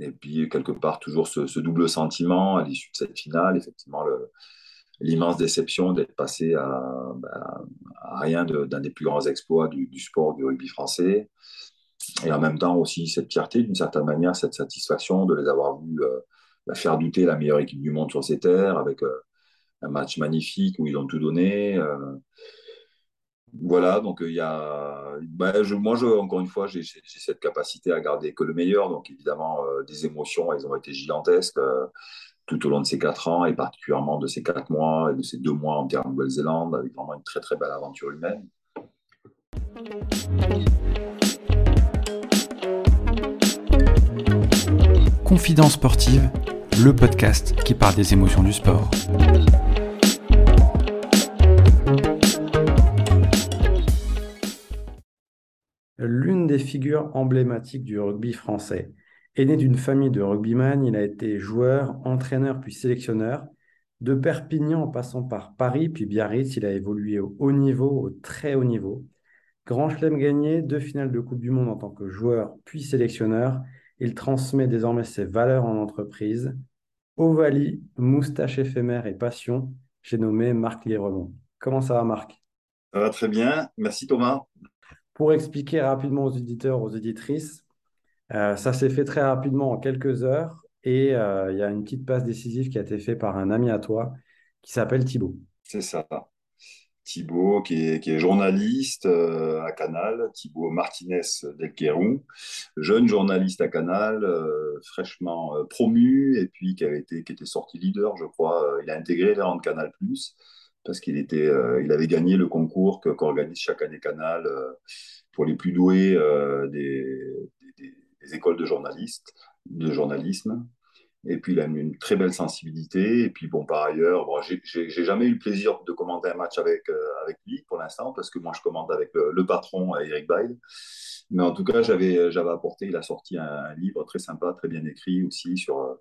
Et puis, quelque part, toujours ce, double sentiment à l'issue de cette finale, effectivement, l'immense déception d'être passé à, ben, rien d'un des plus grands exploits du, sport du rugby français. Et en même temps aussi cette fierté, d'une certaine manière, cette satisfaction de les avoir vus euh, ben, faire douter la meilleure équipe du monde sur ces terres, avec euh, un match magnifique où ils ont tout donné. Euh, voilà, donc il y a. Je, moi, je, encore une fois, j'ai cette capacité à garder que le meilleur. Donc évidemment, euh, des émotions, elles ont été gigantesques euh, tout au long de ces quatre ans et particulièrement de ces quatre mois et de ces deux mois en terre Nouvelle-Zélande, avec vraiment une très très belle aventure humaine. Confidence sportive, le podcast qui parle des émotions du sport. L'une des figures emblématiques du rugby français. est né d'une famille de rugbyman, il a été joueur, entraîneur puis sélectionneur. De Perpignan en passant par Paris puis Biarritz, il a évolué au haut niveau, au très haut niveau. Grand chelem gagné, deux finales de Coupe du Monde en tant que joueur puis sélectionneur. Il transmet désormais ses valeurs en entreprise. Ovalie, moustache éphémère et passion, j'ai nommé Marc Liremont. Comment ça va Marc? Ça va très bien, merci Thomas. Pour expliquer rapidement aux éditeurs, aux éditrices, euh, ça s'est fait très rapidement en quelques heures et euh, il y a une petite passe décisive qui a été faite par un ami à toi qui s'appelle Thibaut. C'est ça. Thibaut, qui est, journaliste euh, à Canal, Thibaut Martinez Delquerou, jeune journaliste à Canal, fraîchement promu, et puis qui, avait été, qui était sorti leader, je crois. il a intégré les rangs de Canal, parce qu'il était, euh, il avait gagné le concours qu'organise chaque année Canal euh, pour les plus doués euh, des, écoles de journalistes, de journalisme. Et puis il a une très belle sensibilité. Et puis bon, par ailleurs, bon, j'ai jamais eu le plaisir de commenter un match avec avec lui pour l'instant parce que moi je commande avec le, patron Eric Bail. Mais en tout cas, j'avais apporté, il a sorti un, livre très sympa, très bien écrit aussi sur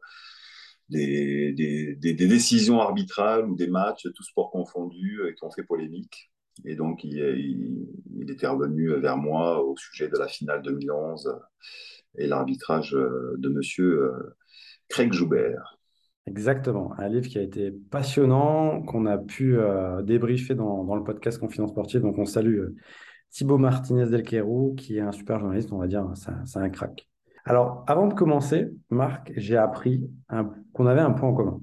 des, décisions arbitrales ou des matchs, tout sport confondu, euh, qui ont fait polémique. Et donc, il, il, était revenu vers moi au sujet de la finale 2011 et l'arbitrage euh, de monsieur euh, Craig Joubert. Exactement, un livre qui a été passionnant, qu'on a pu débriefer dans, le podcast Confidence Sportive. Donc, on salue Thibaut Martinez Delquerou, qui est un super journaliste, on va dire, c'est un crack. Alors, avant de commencer, Marc, j'ai appris qu'on avait un point en commun.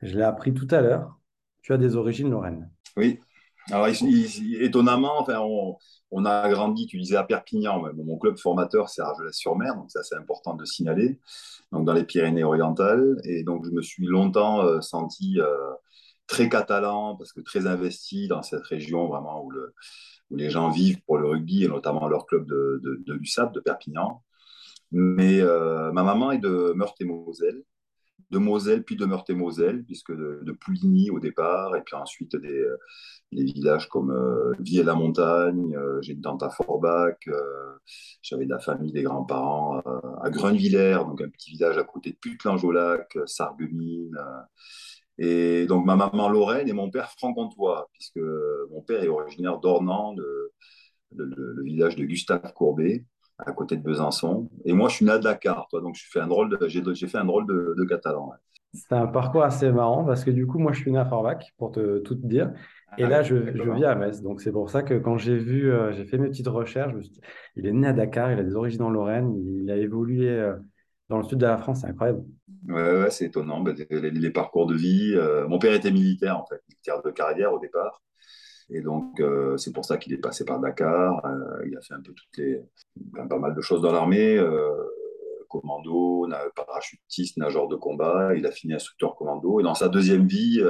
Je l'ai appris tout à l'heure. Tu as des origines lorraines. Oui. Alors, étonnamment, on, a grandi, tu disais, à Perpignan. mon club formateur, c'est Argelès-sur-Mer, donc ça, c'est important de signaler, dans les Pyrénées-Orientales. Et donc, je me suis longtemps euh, senti euh, très catalan, parce que très investi dans cette région, vraiment, où, les gens vivent pour le rugby, et notamment leur club de, de, de Perpignan. Mais euh, ma maman est de Meurthe-et-Moselle, de Moselle, puis de Meurthe-et-Moselle, puisque de, Pouligny au départ, et puis ensuite des, euh, villages comme euh, Vie-et-la-Montagne, euh, j'ai une tante à Forbach, j'avais de la famille, des grands-parents à Grunvillers, donc un petit village à côté de Putlange-au-Lac, Sarreguemines. et donc ma maman Lorraine et mon père franc-comtois, puisque mon père est originaire d'Ornans, le, village de Gustave Courbet à côté de Besançon. Et moi, je suis né à Dakar, toi, donc j'ai fait un drôle de, j'ai, fait un drôle de, catalan. C'est un parcours assez marrant parce que du coup, moi, je suis né à Forbach, pour te, tout te dire. Et là, je, je vis à Metz. Donc, c'est pour ça que quand j'ai vu, euh, j'ai fait mes petites recherches, il est né à Dakar, il a des origines en Lorraine, il a évolué euh, dans le sud de la France, c'est incroyable. Ouais, c'est étonnant, bah, les, parcours de vie. Euh, mon père était militaire, en fait, militaire de carrière au départ. Et donc, c'est pour ça qu'il est passé par Dakar. Il a fait un peu toutes les, pas mal de choses dans l'armée, euh, commando, parachutiste, nageur de combat. Il a fini instructeur commando. Et dans sa deuxième vie,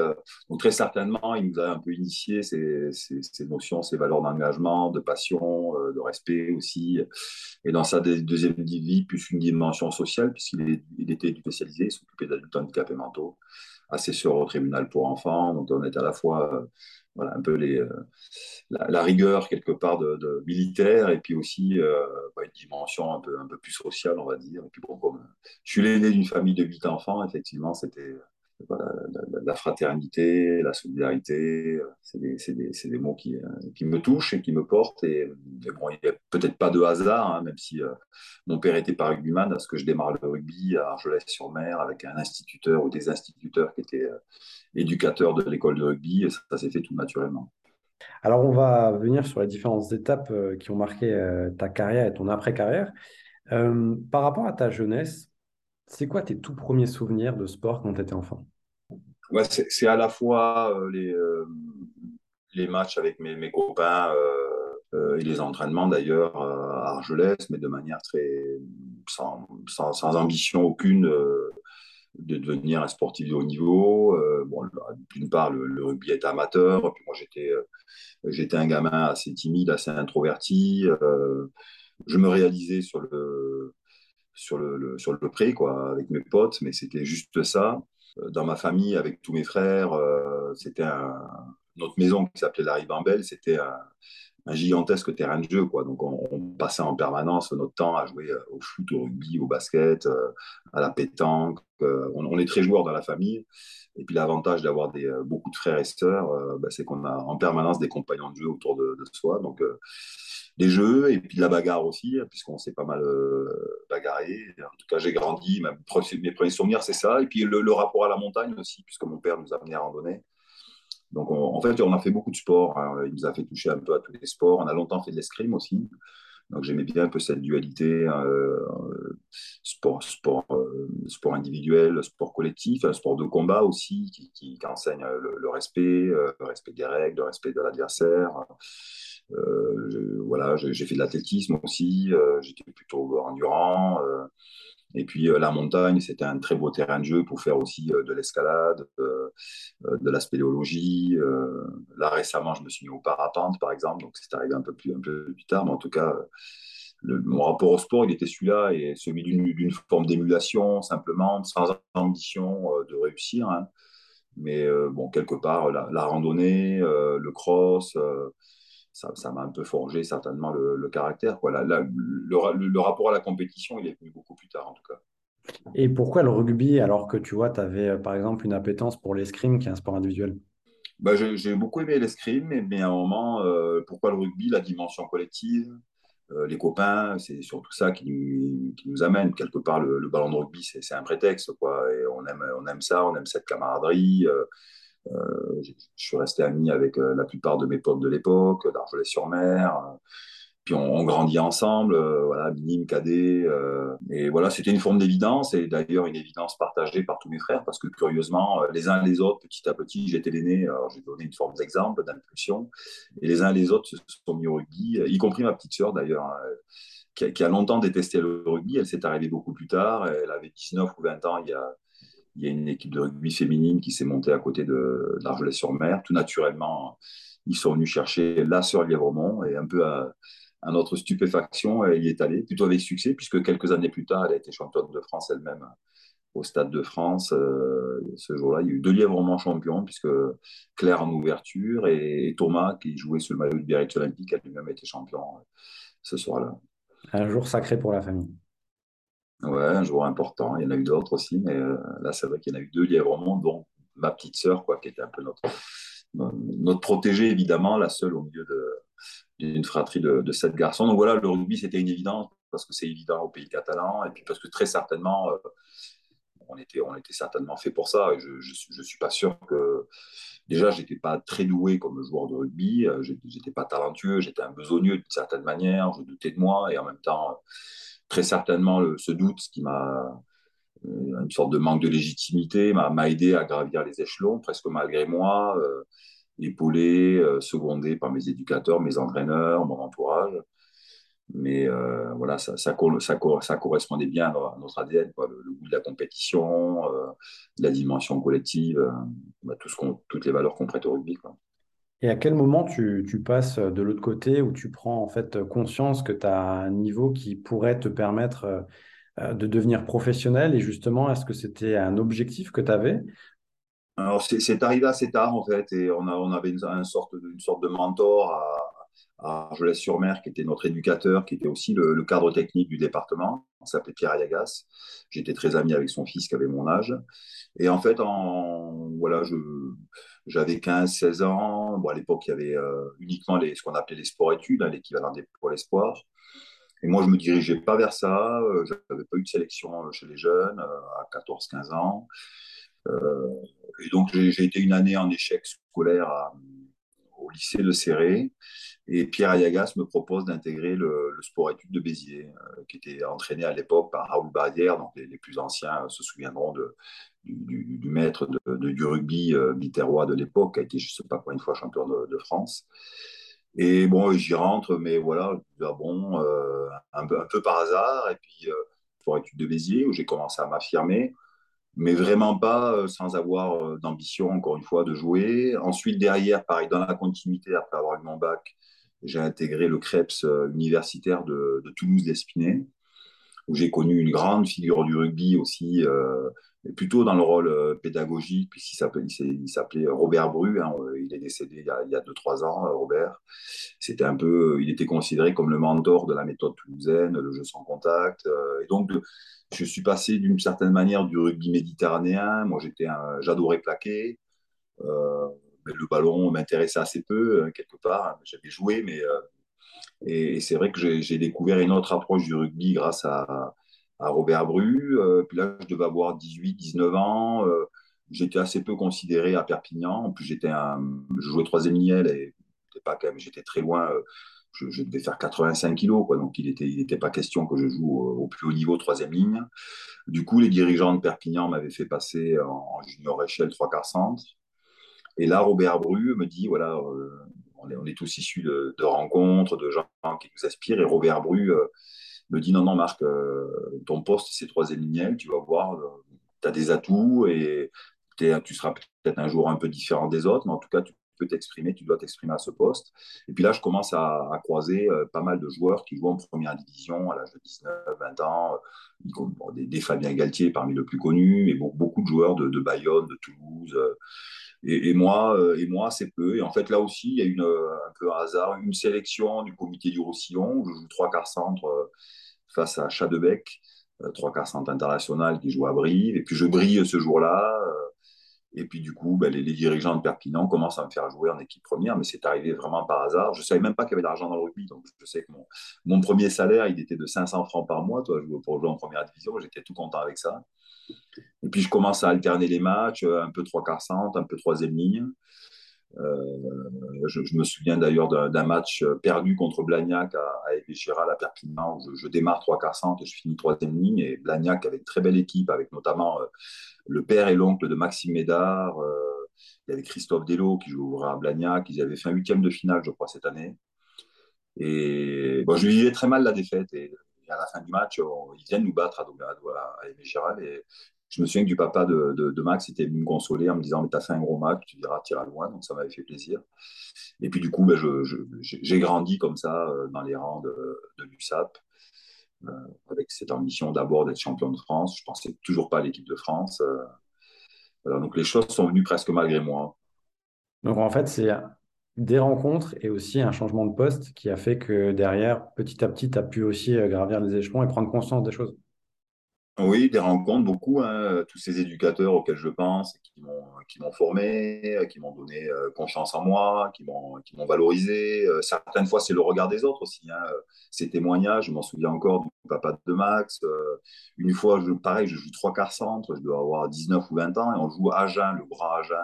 donc très certainement, il nous a un peu initié ces, ces, notions, ces valeurs d'engagement, de passion, de respect aussi. Et dans sa deuxième vie, plus une dimension sociale, puisqu'il il était spécialisé, il s'occupait d'adultes handicapés mentaux, assesseur au tribunal pour enfants. Donc, on est à la fois voilà, un peu les, euh, la, rigueur quelque part de, militaire et puis aussi euh, bah, une dimension un peu, un peu plus sociale, on va dire. Et puis bon, comme je suis l'aîné d'une famille de huit enfants, effectivement, c'était la, fraternité, la solidarité, c'est des, des, mots qui, qui, me touchent et qui me portent. Et, bon, il n'y a peut-être pas de hasard, hein, même si mon père était pas rugbyman, parce que je démarre le rugby à Argelès-sur-Mer avec un instituteur ou des instituteurs qui étaient éducateurs de l'école de rugby, et ça, ça s'est fait tout naturellement. Alors, on va venir sur les différentes étapes qui ont marqué ta carrière et ton après-carrière. par rapport à ta jeunesse, c'est quoi tes tout premiers souvenirs de sport quand tu étais enfant? C'est à la fois euh, les, euh, les matchs avec mes, copains euh, et les entraînements d'ailleurs à Argelès, mais de manière très sans, ambition aucune de devenir un sportif de haut niveau. bon, d'une part, le, rugby est amateur, puis moi j'étais j'étais un gamin assez timide, assez introverti. je me réalisais sur le sur le, sur le pré, quoi, avec mes potes, mais c'était juste ça. Euh, dans ma famille, avec tous mes frères, euh, c'était notre maison qui s'appelait la Ribambelle, c'était un, gigantesque terrain de jeu. Quoi. Donc, on, passait en permanence notre temps à jouer euh, au foot, au rugby, au basket, à la pétanque. On, est très joueurs dans la famille. Et puis, l'avantage d'avoir beaucoup de frères et sœurs, bah, c'est qu'on a en permanence des compagnons de jeu autour de, soi. Des jeux et puis de la bagarre aussi, hein, puisqu'on s'est pas mal euh, bagarré. En tout cas, j'ai grandi, mes premiers souvenirs, c'est ça. Et puis le, rapport à la montagne aussi, puisque mon père nous a amené à randonner. Donc, en fait, on a fait beaucoup de sport. Hein. Il nous a fait toucher un peu à tous les sports. On a longtemps fait de l'escrime aussi. Donc, j'aimais bien un peu cette dualité euh, sport, sport, euh, sport individuel, sport collectif, un sport de combat aussi, qui, enseigne le respect, le respect des règles, le respect de l'adversaire. Euh, voilà, j'ai fait de l'athlétisme aussi, euh, j'étais plutôt endurant. Euh, et puis la montagne, c'était un très beau terrain de jeu pour faire aussi de l'escalade, de la spéléologie. là récemment, je me suis mis au parapente, par exemple, donc c'est arrivé un peu plus, un peu plus tard, mais en tout cas, mon rapport au sport, il était celui-là, et celui d'une forme d'émulation, simplement, sans ambition de réussir. Hein. Mais bon, quelque part, la, la randonnée, le cross, ça m'a un peu forgé certainement le, caractère. Quoi. le, le, rapport à la compétition, il est venu beaucoup plus tard en tout cas. Et pourquoi le rugby alors que tu vois, tu avais euh, par exemple une appétence pour l'escrime qui est un sport individuel? Bah, J'ai beaucoup aimé l'escrime, mais, à un moment, euh, pourquoi le rugby La dimension collective, euh, les copains, c'est surtout ça qui, qui, nous amène. Quelque part, le, ballon de rugby, c'est un prétexte. Quoi, et on, aime, on aime ça, on aime cette camaraderie. Euh, je suis resté ami avec euh, la plupart de mes potes de l'époque, d'Argelès-sur-Mer. Puis on, grandit ensemble, euh, voilà, minime, cadet. et voilà, c'était une forme d'évidence, et d'ailleurs une évidence partagée par tous mes frères, parce que curieusement, les uns les autres, petit à petit, j'étais l'aîné, alors j'ai donné une forme d'exemple, d'impulsion, et les uns les autres se sont mis au rugby, y compris ma petite sœur d'ailleurs, qui, qui, a longtemps détesté le rugby, elle s'est arrivée beaucoup plus tard, elle avait 19 ou 20 ans il y a, il y a une équipe de rugby féminine qui s'est montée à côté de, d'Argelès-sur-Mer. Tout naturellement, ils sont venus chercher la sœur Lièvremont et un peu à, notre stupéfaction, elle y est allée, plutôt avec succès, puisque quelques années plus tard, elle a été championne de France elle-même au Stade de France. Euh, ce jour-là, il y a eu deux Lièvremont champions, puisque Claire en ouverture et, Thomas, qui jouait sur le maillot de Biarritz Olympique, a lui-même été champion euh, ce soir-là. Un jour sacré pour la famille. Ouais, un joueur important. Il y en a eu d'autres aussi, mais euh, là, c'est vrai qu'il y en a eu deux lièvrement, dont ma petite sœur, quoi, qui était un peu notre, notre protégée, évidemment, la seule au milieu d'une fratrie de, sept garçons. Donc voilà, le rugby, c'était une évidence, parce que c'est évident au pays catalan, et puis parce que très certainement, euh, on, était, on était certainement fait pour ça. Je ne suis pas sûr que. Déjà, j'étais pas très doué comme joueur de rugby, euh, j'étais pas talentueux, j'étais un besogneux d'une certaine manière, je doutais de moi, et en même temps très certainement ce doute qui m'a euh, une sorte de manque de légitimité m'a aidé à gravir les échelons presque malgré moi, euh, épaulé, euh, secondé par mes éducateurs, mes entraîneurs, mon entourage. Mais voilà, ça, ça, correspondait bien à notre ADN, Le, goût de la compétition, la dimension collective, bah, tout ce toutes les valeurs qu'on prête au rugby. Et à quel moment tu, passes de l'autre côté où tu prends en fait conscience que tu as un niveau qui pourrait te permettre euh, de devenir professionnel? Et justement, est-ce que c'était un objectif que tu avais? Alors, c'est arrivé assez tard en fait, et on, avait une, sorte, de, sorte de mentor à, Argelès-sur-Mer, qui était notre éducateur, qui était aussi le, cadre technique du département. On s'appelait Pierre Ayagas. J'étais très ami avec son fils qui avait mon âge. Et en fait, en, voilà, j'avais 15-16 ans. Bon, à l'époque, il y avait euh, uniquement les, ce qu'on appelait les sports-études, hein, l'équivalent des pour l'espoir. Et moi, je me dirigeais pas vers ça. Euh, je n'avais pas eu de sélection chez les jeunes euh, à 14-15 ans. et donc, j'ai été une année en échec scolaire au lycée de Serré. Et Pierre Ayagas me propose d'intégrer le, sport-études de Béziers, qui était entraîné à l'époque par Raoul Barrière. Donc, les, plus anciens se souviendront du, maître de, du rugby euh, biterrois de l'époque, qui a été, je ne sais pas combien de fois champion de, France. Et bon, j'y rentre, mais voilà, bon, euh, un, peu, un, peu, par hasard. Et puis, euh, pour études de Béziers, où j'ai commencé à m'affirmer, mais vraiment pas euh, sans avoir d'ambition, encore une fois, de jouer. Ensuite, derrière, pareil, dans la continuité, après avoir eu mon bac, j'ai intégré le CREPS universitaire de, de Toulouse-l'Espinay, où j'ai connu une grande figure du rugby aussi, plutôt dans le rôle euh, pédagogique, puisqu'il s'appelait, s'appelait Robert Bru, hein, euh, il est décédé il y a 2-3 ans, euh, Robert. C'était un peu, il était considéré comme le mentor de la méthode toulousaine, le jeu sans contact. et donc, je suis passé d'une certaine manière du rugby méditerranéen. Moi, j'adorais plaquer. mais le ballon m'intéressait assez peu, quelque part. J'avais joué, mais. et, c'est vrai que j'ai découvert une autre approche du rugby grâce à, à Robert Bru. Euh, puis là, je devais avoir 18, 19 ans. Euh, j'étais assez peu considéré à Perpignan. En plus, j'étais un, je jouais troisième ligne et pas quand même, j'étais très loin. Euh, je, devais faire 85 kilos, quoi. Donc, il n'était il était pas question que je joue au, plus haut niveau troisième ligne. Du coup, les dirigeants de Perpignan m'avaient fait passer en, junior échelle 3 quarts centre. Et là, Robert Bru me dit, voilà, on, est, tous issus de, rencontres, de gens qui nous aspirent. Et Robert Bru me dit non, non, Marc, euh, ton poste, c'est troisième ligne, tu vas voir, euh, tu as des atouts et tu seras peut-être un jour un peu différent des autres, mais en tout cas, tu peux t'exprimer, tu dois t'exprimer à ce poste. Et puis là, je commence à, croiser euh, pas mal de joueurs qui jouent en première division à l'âge de 19, 20 ans, des, Fabien Galtier parmi les plus connus, mais beaucoup de joueurs de, Bayonne, de Toulouse. Et, moi, et moi c'est peu. Et en fait, là aussi, il y a une, un peu un hasard, une sélection du comité du Roussillon, où je joue trois quarts centre face à Chadebec, euh, trois quarts centre international qui joue à Brive. Et puis je brille ce jour-là. Euh, et puis du coup, ben, les, dirigeants de Perpignan commencent à me faire jouer en équipe première, mais c'est arrivé vraiment par hasard. Je ne savais même pas qu'il y avait de l'argent dans le rugby. Donc je sais que mon, premier salaire, il était de 500 francs par mois. Toi, pour jouer en première division, j'étais tout content avec ça. Et puis je commence à alterner les matchs, un peu trois quarts centre, un peu troisième ligne. Euh, je, me souviens d'ailleurs d'un match perdu contre Blagnac à, à à Perpignan, où je, démarre trois quarts centre et je finis troisième ligne. Et Blagnac une très belle équipe, avec notamment euh, le père et l'oncle de Maxime Médard. Euh, il y avait Christophe Dello qui jouera à Blagnac. Ils avaient fait un huitième de finale, je crois, cette année. Et bon, je vivais très mal la défaite. Et, à la fin du match, ils viennent nous battre à, à, à Et je me souviens que du papa de, Max était venu me consoler en me disant Mais t'as fait un gros match, tu diras, tire à loin. Donc ça m'avait fait plaisir. Et puis du coup, ben, j'ai grandi comme ça euh, dans les rangs de, de l'USAP, euh, avec cette ambition d'abord d'être champion de France. Je pensais toujours pas à l'équipe de France. Euh, donc les choses sont venues presque malgré moi. Donc en fait, c'est des rencontres et aussi un changement de poste qui a fait que derrière, petit à petit, tu as pu aussi gravir les échelons et prendre conscience des choses. Oui, des rencontres, beaucoup. Hein, tous ces éducateurs auxquels je pense, qui m'ont, formé, qui m'ont donné euh, confiance en moi, qui m'ont, valorisé. Euh, certaines fois, c'est le regard des autres aussi. Hein, ces témoignages, je m'en souviens encore du papa de Max. Euh, une fois, je, pareil, je joue trois quarts centre, je dois avoir 19 ou 20 ans, et on joue Agen, le grand Agen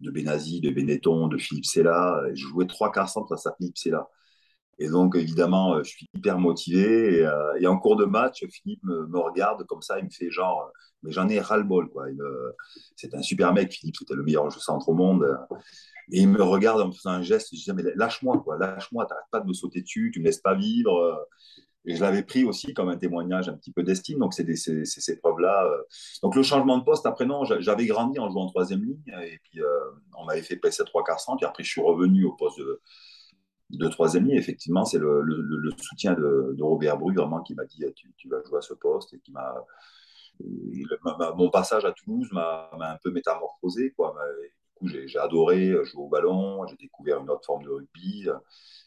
de, de Benazi, de Benetton, de Philippe Sella. Je jouais trois quarts centre face à Philippe Sella. Et donc, évidemment, euh, je suis hyper motivé. Et, euh, en cours de match, Philippe me, regarde comme ça, il me fait genre, mais j'en ai ras-le-bol. Quoi. C'est un super mec, Philippe, c'était le meilleur jeu centre au monde. Et il me regarde en me faisant un geste, je dis, mais lâche-moi, quoi, lâche-moi, t'arrêtes pas de me sauter dessus, tu me laisses pas vivre. Et je l'avais pris aussi comme un témoignage un petit peu d'estime. Donc, c'est ces preuves-là. Donc, le changement de poste, après, non, j'avais grandi en jouant en troisième ligne. Et puis, euh, on m'avait fait passer trois quarts centre. Puis après, je suis revenu au poste de, de troisième ligne, effectivement, c'est le, soutien de, Robert Bru vraiment qui m'a dit tu, vas jouer à ce poste et qui m'a. Mon passage à Toulouse m'a un peu métamorphosé. Quoi. coup, j'ai adoré jouer au ballon, j'ai découvert une autre forme de rugby.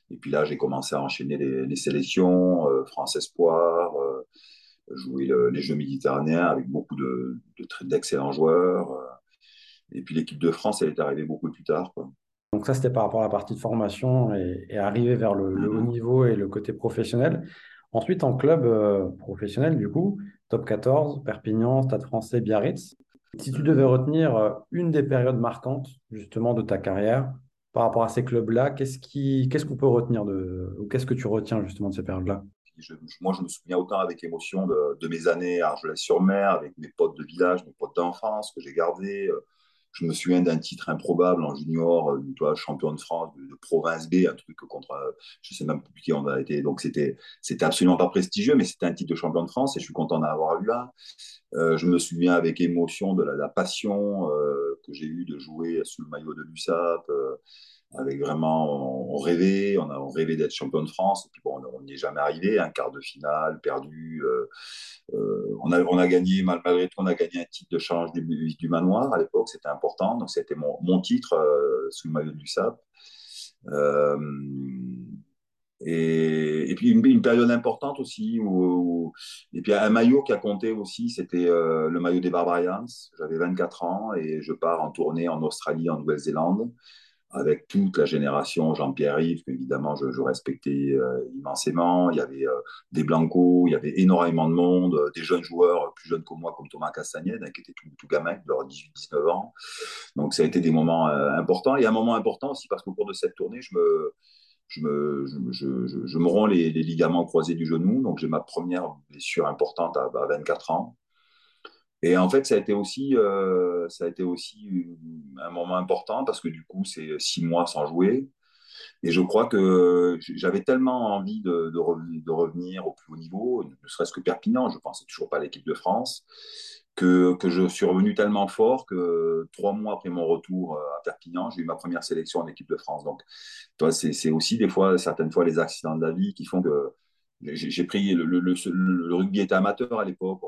Et puis là, j'ai commencé à enchaîner les, sélections, France Espoir, jouer les Jeux méditerranéens avec beaucoup d'excellents de, joueurs. Et puis l'équipe de France, elle est arrivée beaucoup plus tard. Donc ça, c'était par rapport à la partie de formation et, arriver vers le, haut mm-hmm. niveau et le côté professionnel. Ensuite, en club euh, professionnel, du coup, top 14, Perpignan, Stade français, Biarritz. Si tu devais retenir euh, une des périodes marquantes, justement, de ta carrière par rapport à ces clubs-là, qu'est-ce qu'on peut retenir de, ou qu'est-ce que tu retiens justement de ces périodes-là? Moi, je me souviens autant avec émotion de, de mes années à Argelès-sur-Mer, avec mes potes de village, mes potes d'enfance que j'ai gardés. Euh, je me souviens d'un titre improbable en junior, euh, toi, champion de France de, province B, un truc contre, euh, je sais même plus qui on a été. Donc c'était, c'était absolument pas prestigieux, mais c'était un titre de champion de France et je suis content d'avoir eu là. Euh, je me souviens avec émotion de la, passion que j'ai eue de jouer sous le maillot de l'USAP avec vraiment, on rêvait, on, a, on rêvait d'être champion de France, et puis bon, on n'y est jamais arrivé, un quart de finale perdu. Euh, euh, on, a, on a gagné, malgré tout, on a gagné un titre de change du, du manoir à l'époque, c'était important, donc c'était mon, mon, titre euh, sous le maillot du SAP. Et, et, puis une, période importante aussi, où, et puis un maillot qui a compté aussi, c'était le maillot des Barbarians. J'avais 24 ans et je pars en tournée en Australie, en Nouvelle-Zélande avec toute la génération Jean-Pierre Yves, évidemment je, je respectais euh, immensément. Il y avait euh, des Blancos, il y avait énormément de monde, euh, des jeunes joueurs plus jeunes que moi, comme Thomas Castagnède, hein, qui était tout, gamin, de 18-19 ans. Donc ça a été des moments importants. Et un moment important aussi parce qu'au cours de cette tournée, je me, je me, je, me rends les, les, ligaments croisés du genou. Donc j'ai ma première blessure importante à, à 24 ans. Et en fait, ça a été aussi, euh, ça a été aussi un moment important parce que du coup, c'est six mois sans jouer. Et je crois que j'avais tellement envie de, revenir au plus haut niveau, ne serait-ce que Perpignan, je pensais toujours pas l'équipe de France, que, je suis revenu tellement fort que trois mois après mon retour à Perpignan, j'ai eu ma première sélection en équipe de France. Donc, c'est aussi des fois, certaines fois, les accidents de la vie qui font que j'ai pris le, rugby était amateur à l'époque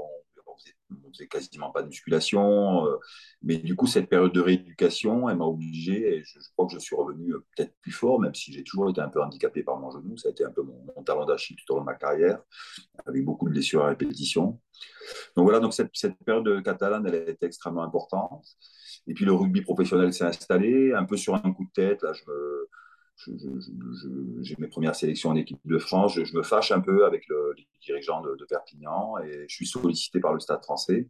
faisait quasiment pas de musculation. Euh, mais du coup, cette période de rééducation, elle m'a obligé, et je, crois que je suis revenu euh, peut-être plus fort, même si j'ai toujours été un peu handicapé par mon genou. Ça a été un peu mon, talent d'Achille tout au long de ma carrière, avec beaucoup de blessures à répétition. Donc voilà, donc cette, cette période catalane, elle été extrêmement importante. Et puis le rugby professionnel s'est installé, un peu sur un coup de tête. Là, je me, j'ai mes premières sélections en équipe de France, je, me fâche un peu avec le, les dirigeants de, Perpignan et je suis sollicité par le Stade français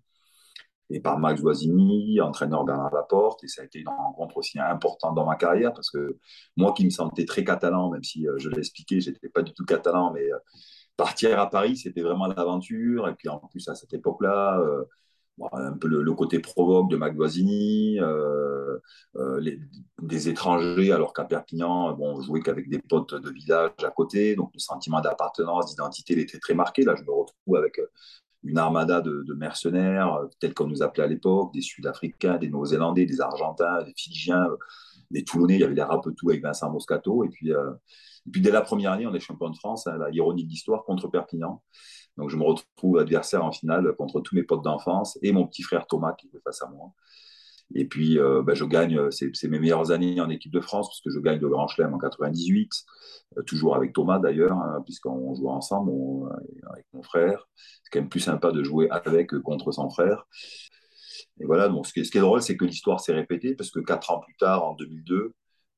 et par Max Voisini, entraîneur Bernard Laporte, et ça a été une rencontre aussi importante dans ma carrière parce que moi qui me sentais très catalan, même si euh, je l'ai expliqué, j'étais pas du tout catalan, mais euh, partir à Paris, c'était vraiment l'aventure, et puis en plus à cette époque-là, euh, un peu le, côté provoque de Magvoisini, euh, euh, des étrangers, alors qu'à Perpignan, bon, on jouait qu'avec des potes de village à côté, donc le sentiment d'appartenance, d'identité, il était très marqué. Là, je me retrouve avec euh, une armada de, mercenaires, tels qu'on nous appelait à l'époque, des Sud-Africains, des Néo-Zélandais, des Argentins, des Fidjiens, des Toulonnais, il y avait les Rapetou avec Vincent Moscato, et puis, et puis dès la première année, on est champion de France, hein, la ironie de l'histoire, contre Perpignan. Donc je me retrouve adversaire en finale contre tous mes potes d'enfance et mon petit frère Thomas qui est face à moi. Et puis euh, ben, je gagne, c'est mes meilleures années en équipe de France parce que je gagne le Grand Chelem en 98, euh, toujours avec Thomas d'ailleurs, hein, puisqu'on joue ensemble avec mon frère. C'est quand même plus sympa de jouer avec que contre son frère. Et voilà, donc ce qui est, drôle, c'est que l'histoire s'est répétée parce que quatre ans plus tard, en 2002,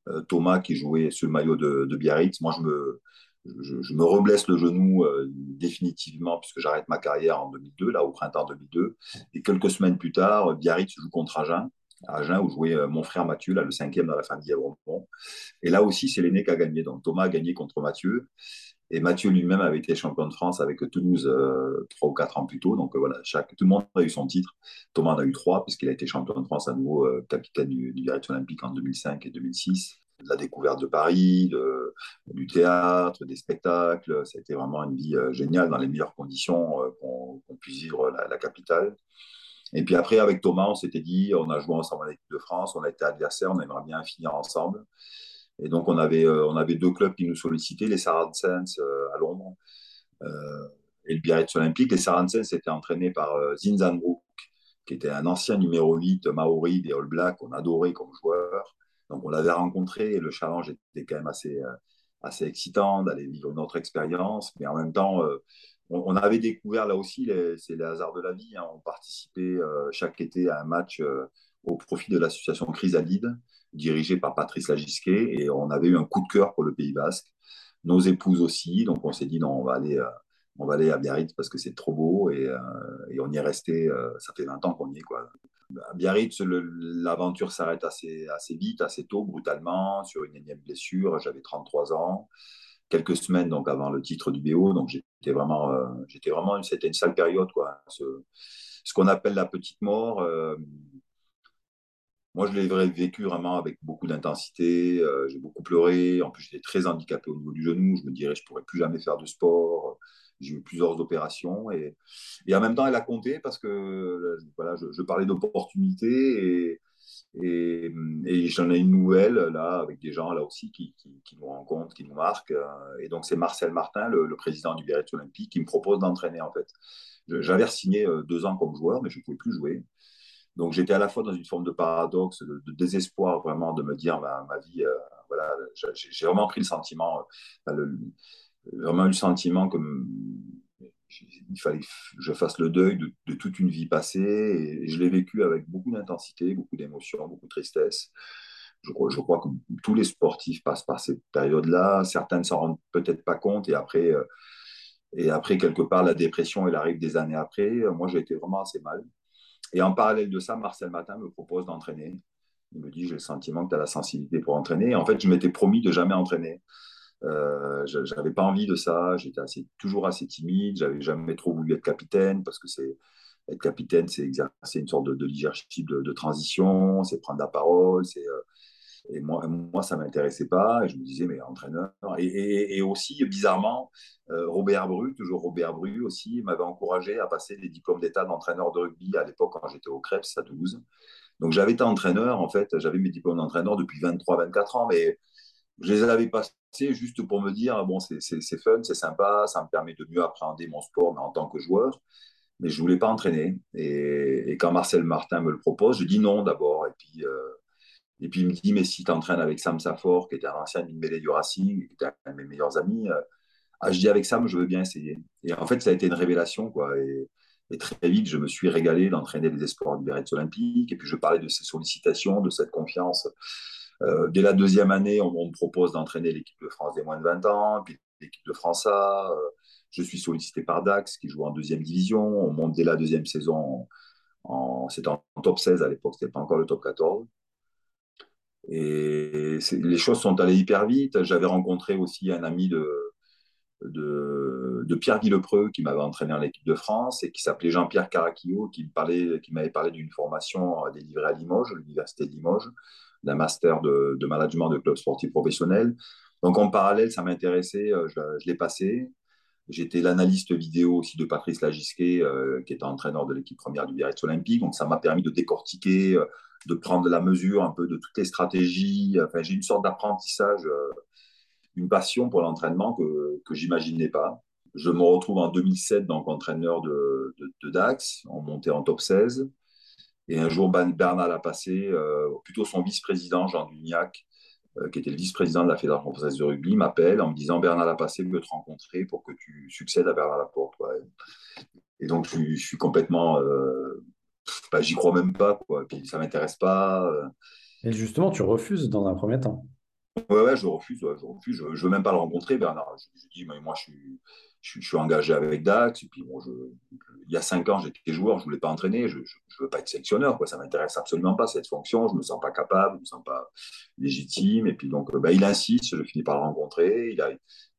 euh, Thomas qui jouait sur le maillot de Biarritz, moi je me, je, me reblesse le genou euh, définitivement puisque j'arrête ma carrière en 2002, là au printemps 2002. Et quelques semaines plus tard, Biarritz joue contre Agen, Agen où jouait euh, mon frère Mathieu, là le cinquième dans la famille Abromont. Et là aussi, c'est l'aîné qui a gagné. Donc Thomas a gagné contre Mathieu. Et Mathieu lui-même avait été champion de France avec Toulouse euh, trois ou quatre ans plus tôt. Donc voilà, chaque, tout le monde a eu son titre. Thomas en a eu trois puisqu'il a été champion de France à nouveau capitaine du, du Biarritz Olympique en 2005 et 2006 la découverte de Paris, du théâtre, des spectacles. Ça a été vraiment une vie euh, géniale dans les meilleures conditions euh, qu'on puisse vivre la, capitale. Et puis après, avec Thomas, on s'était dit, on a joué ensemble en équipe de France, on a été adversaires, on aimerait bien finir ensemble. Et donc, on avait, euh, on avait deux clubs qui nous sollicitaient, les Saracens à Londres et le Biarritz Olympique. Les Saracens étaient entraînés par Zinzanbrook, qui était un ancien numéro 8 Maori des All Blacks, qu'on adorait comme joueur. Donc on l'avait rencontré et le challenge était quand même assez, assez excitant d'aller vivre une autre expérience. Mais en même temps, on, avait découvert là aussi, c'est les hasards de la vie. Hein. On participait chaque été à un match au profit de l'association Chrysalide, dirigée par Patrice Lagisquet, et on avait eu un coup de cœur pour le Pays Basque. Nos épouses aussi, donc on s'est dit non, on va aller, euh, on va aller à Biarritz parce que c'est trop beau, et, euh, et, on y est resté. Euh, ça fait 20 ans qu'on y est, quoi. À Biarritz, l'aventure s'arrête assez, vite, assez tôt, brutalement, sur une énième blessure. J'avais 33 ans quelques semaines donc avant le titre du BO. Donc j'étais vraiment, j'étais vraiment, c'était une sale période quoi. Ce, qu'on appelle la petite mort. Moi, je l'ai vécu vraiment avec beaucoup d'intensité. Euh, j'ai beaucoup pleuré. En plus, j'étais très handicapé au niveau du genou. Je me dirais, je pourrais plus jamais faire de sport. J'ai eu plusieurs opérations. Et, et, en même temps, elle a compté parce que voilà, je, parlais d'opportunités et, et, j'en ai une nouvelle là avec des gens là aussi qui, qui, nous rencontrent, qui nous marquent. Et donc, c'est Marcel Martin, le, président du Biarritz Olympique, qui me propose d'entraîner en fait. J'avais signé euh, deux ans comme joueur, mais je ne pouvais plus jouer. Donc j'étais à la fois dans une forme de paradoxe, de, désespoir vraiment de me dire ma, ma vie, euh, voilà, j'ai vraiment pris le sentiment, euh, vraiment eu le sentiment que il fallait que je fasse le deuil de, toute une vie passée et, je l'ai vécu avec beaucoup d'intensité, beaucoup d'émotions, beaucoup de tristesse. Je crois, je crois, que tous les sportifs passent par cette période-là. Certains ne s'en rendent peut-être pas compte et après, euh, et après, quelque part, la dépression, elle arrive des années après. Moi, j'ai été vraiment assez mal. Et en parallèle de ça, Marcel Matin me propose d'entraîner. Il me dit, j'ai le sentiment que tu as la sensibilité pour entraîner. Et en fait, je m'étais promis de jamais entraîner. Euh, je n'avais pas envie de ça. J'étais toujours assez timide. J'avais jamais trop voulu être capitaine parce que c'est être capitaine, c'est exercer une sorte de, leadership de, transition, c'est prendre la parole, c'est euh, et moi, moi ça m'intéressait pas. Et je me disais, mais entraîneur. Et, aussi, bizarrement, euh, Robert Bru, toujours Robert Bru aussi, m'avait encouragé à passer les diplômes d'état d'entraîneur de rugby à l'époque quand j'étais au Krebs à Toulouse. Donc j'avais été entraîneur, en fait, j'avais mes diplômes d'entraîneur depuis 23-24 ans, mais je les avais passés juste pour me dire, bon, c'est fun, c'est sympa, ça me permet de mieux appréhender mon sport, mais en tant que joueur. Mais je ne voulais pas entraîner. Et, quand Marcel Martin me le propose, je dis non d'abord. Et puis, euh, et puis il me dit, mais si tu entraînes avec Sam Safor, qui était un ancien mêlée du Racing, qui était un de mes meilleurs amis, euh, ah, je dis avec Sam, je veux bien essayer. Et en fait, ça a été une révélation. Quoi. Et, très vite, je me suis régalé d'entraîner les espoirs du Biarritz Olympique. Et puis je parlais de ces sollicitations, de cette confiance. Euh, dès la deuxième année, on, me propose d'entraîner l'équipe de France des moins de 20 ans, puis l'équipe de France A. Euh, je suis sollicité par Dax, qui joue en deuxième division. On monte dès la deuxième saison. En, c'était en top 16 à l'époque, c'était pas encore le top 14. Et les choses sont allées hyper vite. J'avais rencontré aussi un ami de, de, Pierre Villepreux qui m'avait entraîné en l'équipe de France et qui s'appelait Jean-Pierre Caraquillo, qui m'avait parlé d'une formation délivrée à Limoges, l'université de Limoges, d'un master de, management de club sportif professionnel. Donc en parallèle, ça m'intéressait, euh, je, l'ai passé. J'étais l'analyste vidéo aussi de Patrice Lagisquet, euh, qui était entraîneur de l'équipe première du Biarritz Olympique. Donc ça m'a permis de décortiquer euh, de prendre la mesure un peu de toutes les stratégies. Enfin, j'ai une sorte d'apprentissage, une passion pour l'entraînement que, que j'imaginais pas. Je me retrouve en 2007 donc entraîneur de, de, Dax, on montait en top 16. Et un jour, Bernal a passé, euh, plutôt son vice-président, Jean Dugnac, euh, qui était le vice-président de la Fédération française de rugby, m'appelle en me disant Bernal a passé veut te rencontrer pour que tu succèdes à Bernal Laporte. Et donc, je, suis complètement bah, j'y crois même pas, quoi. Puis ça m'intéresse pas. Euh. Et justement, tu refuses dans un premier temps. Ouais, je refuse, je refuse. Je, je veux même pas le rencontrer, Bernard. Je, dis, mais moi, je suis, engagé avec Dax. Et puis, bon, il y a cinq ans, j'étais joueur, je voulais pas entraîner. Je, ne veux pas être sélectionneur, quoi. Ça m'intéresse absolument pas cette fonction. Je me sens pas capable, je me sens pas légitime. Et puis donc, bah, il insiste. Je finis par le rencontrer.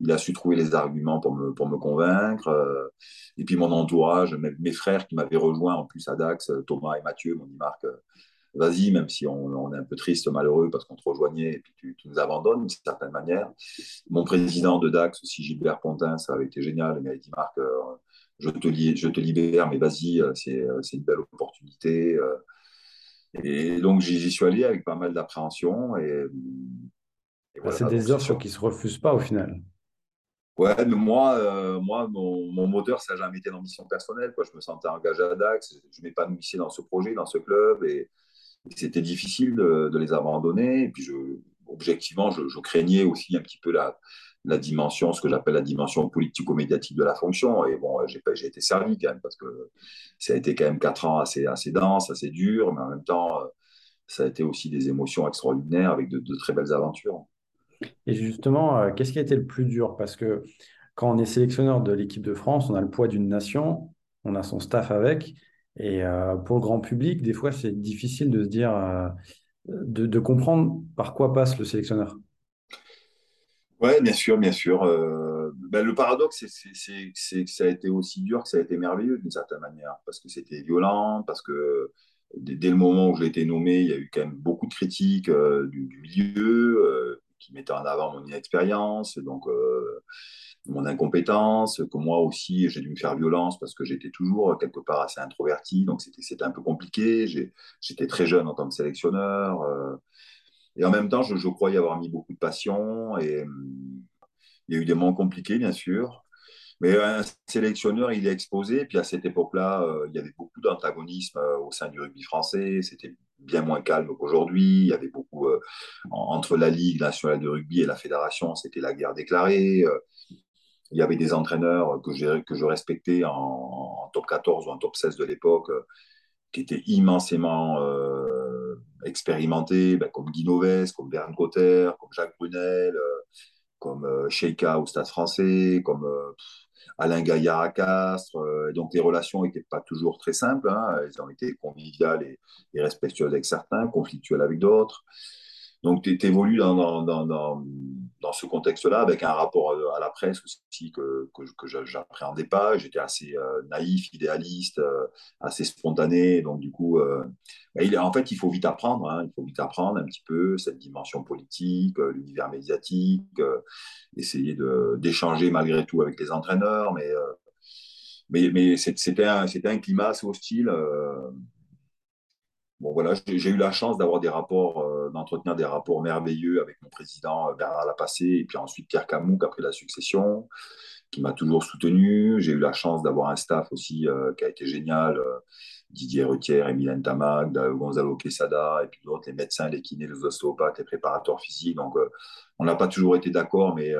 Il a, su trouver les arguments pour me, convaincre. Euh. Et puis mon entourage, mes, frères qui m'avaient rejoint en plus à Dax, Thomas et Mathieu, m'ont dit Marc vas-y, même si on, est un peu triste, malheureux parce qu'on te rejoignait et puis tu, nous abandonnes d'une certaine manière. Mon président de Dax aussi, Gilbert Pontin, ça avait été génial. Il m'a dit Marc, euh, je, te je te libère, mais vas-y, euh, euh, c'est une belle opportunité. Et donc j'y suis allé avec pas mal d'appréhension. Et, c'est des heures sur qui ne se refusent pas au final. Ouais, mais moi, euh, moi mon, mon, moteur, ça n'a jamais été l'ambition personnelle. Quoi. Je me sentais engagé à Dax, je m'épanouissais dans ce projet, dans ce club, et c'était difficile de, les abandonner. Et puis, je, objectivement, je, craignais aussi un petit peu la, dimension, ce que j'appelle la dimension politico-médiatique de la fonction. Et bon, j'ai été servi quand même, parce que ça a été quand même quatre ans assez, assez dense, assez dur, mais en même temps, ça a été aussi des émotions extraordinaires avec de, de très belles aventures. Et justement, euh, qu'est-ce qui a été le plus dur? Parce que quand on est sélectionneur de l'équipe de France, on a le poids d'une nation, on a son staff avec. Et euh, pour le grand public, des fois, c'est difficile de se dire, euh, de, comprendre par quoi passe le sélectionneur. Oui, bien sûr, bien sûr. Euh, ben, le paradoxe, c'est que ça a été aussi dur que ça a été merveilleux d'une certaine manière, parce que c'était violent, parce que dès, le moment où j'ai été nommé, il y a eu quand même beaucoup de critiques du, du, milieu. Qui mettait en avant mon inexpérience, donc mon incompétence, que moi aussi j'ai dû me faire violence parce que j'étais toujours quelque part assez introverti, donc c'était un peu compliqué. J'étais très jeune en tant que sélectionneur. Euh, et en même temps, je, je, crois y avoir mis beaucoup de passion. Et euh, il y a eu des moments compliqués, bien sûr. Mais un sélectionneur, il est exposé. Puis à cette époque-là, euh, il y avait beaucoup d'antagonisme euh, au sein du rugby français. C'était bien moins calme qu'aujourd'hui. Il y avait beaucoup euh, entre la Ligue nationale de rugby et la fédération, c'était la guerre déclarée. Il y avait des entraîneurs que, que je respectais en, top 14 ou en top 16 de l'époque qui étaient immensément euh, expérimentés, ben, comme Guy comme Bernd Cotter, comme Jacques Brunel, euh, comme euh, Sheika au Stade français, comme Alain Gaillard à Castres. Euh, donc les relations n'étaient pas toujours très simples. Hein. Elles ont été conviviales et, respectueuses avec certains, conflictuelles avec d'autres. Donc tu évolues dans, ce contexte-là avec un rapport à la presse aussi que, que, que j'appréhendais pas. J'étais assez euh, naïf, idéaliste, euh, assez spontané. Donc du coup, euh, en fait, il faut vite apprendre. Hein. Il faut vite apprendre un petit peu cette dimension politique, euh, l'univers médiatique, euh, essayer d'échanger malgré tout avec les entraîneurs. Mais, euh, mais, mais c'était un, un climat assez hostile bon voilà, j'ai eu la chance d'avoir des rapports, euh, d'entretenir des rapports merveilleux avec mon président euh, Bernard Lapassé et puis ensuite Pierre Camouk après la succession, qui m'a toujours soutenu. J'ai eu la chance d'avoir un staff aussi euh, qui a été génial. Didier Retière, Emilien Tamag, Gonzalo Quesada, et puis d'autres, les médecins, les kinés, les ostéopathes, les préparateurs physiques. Donc, on n'a pas toujours été d'accord, mais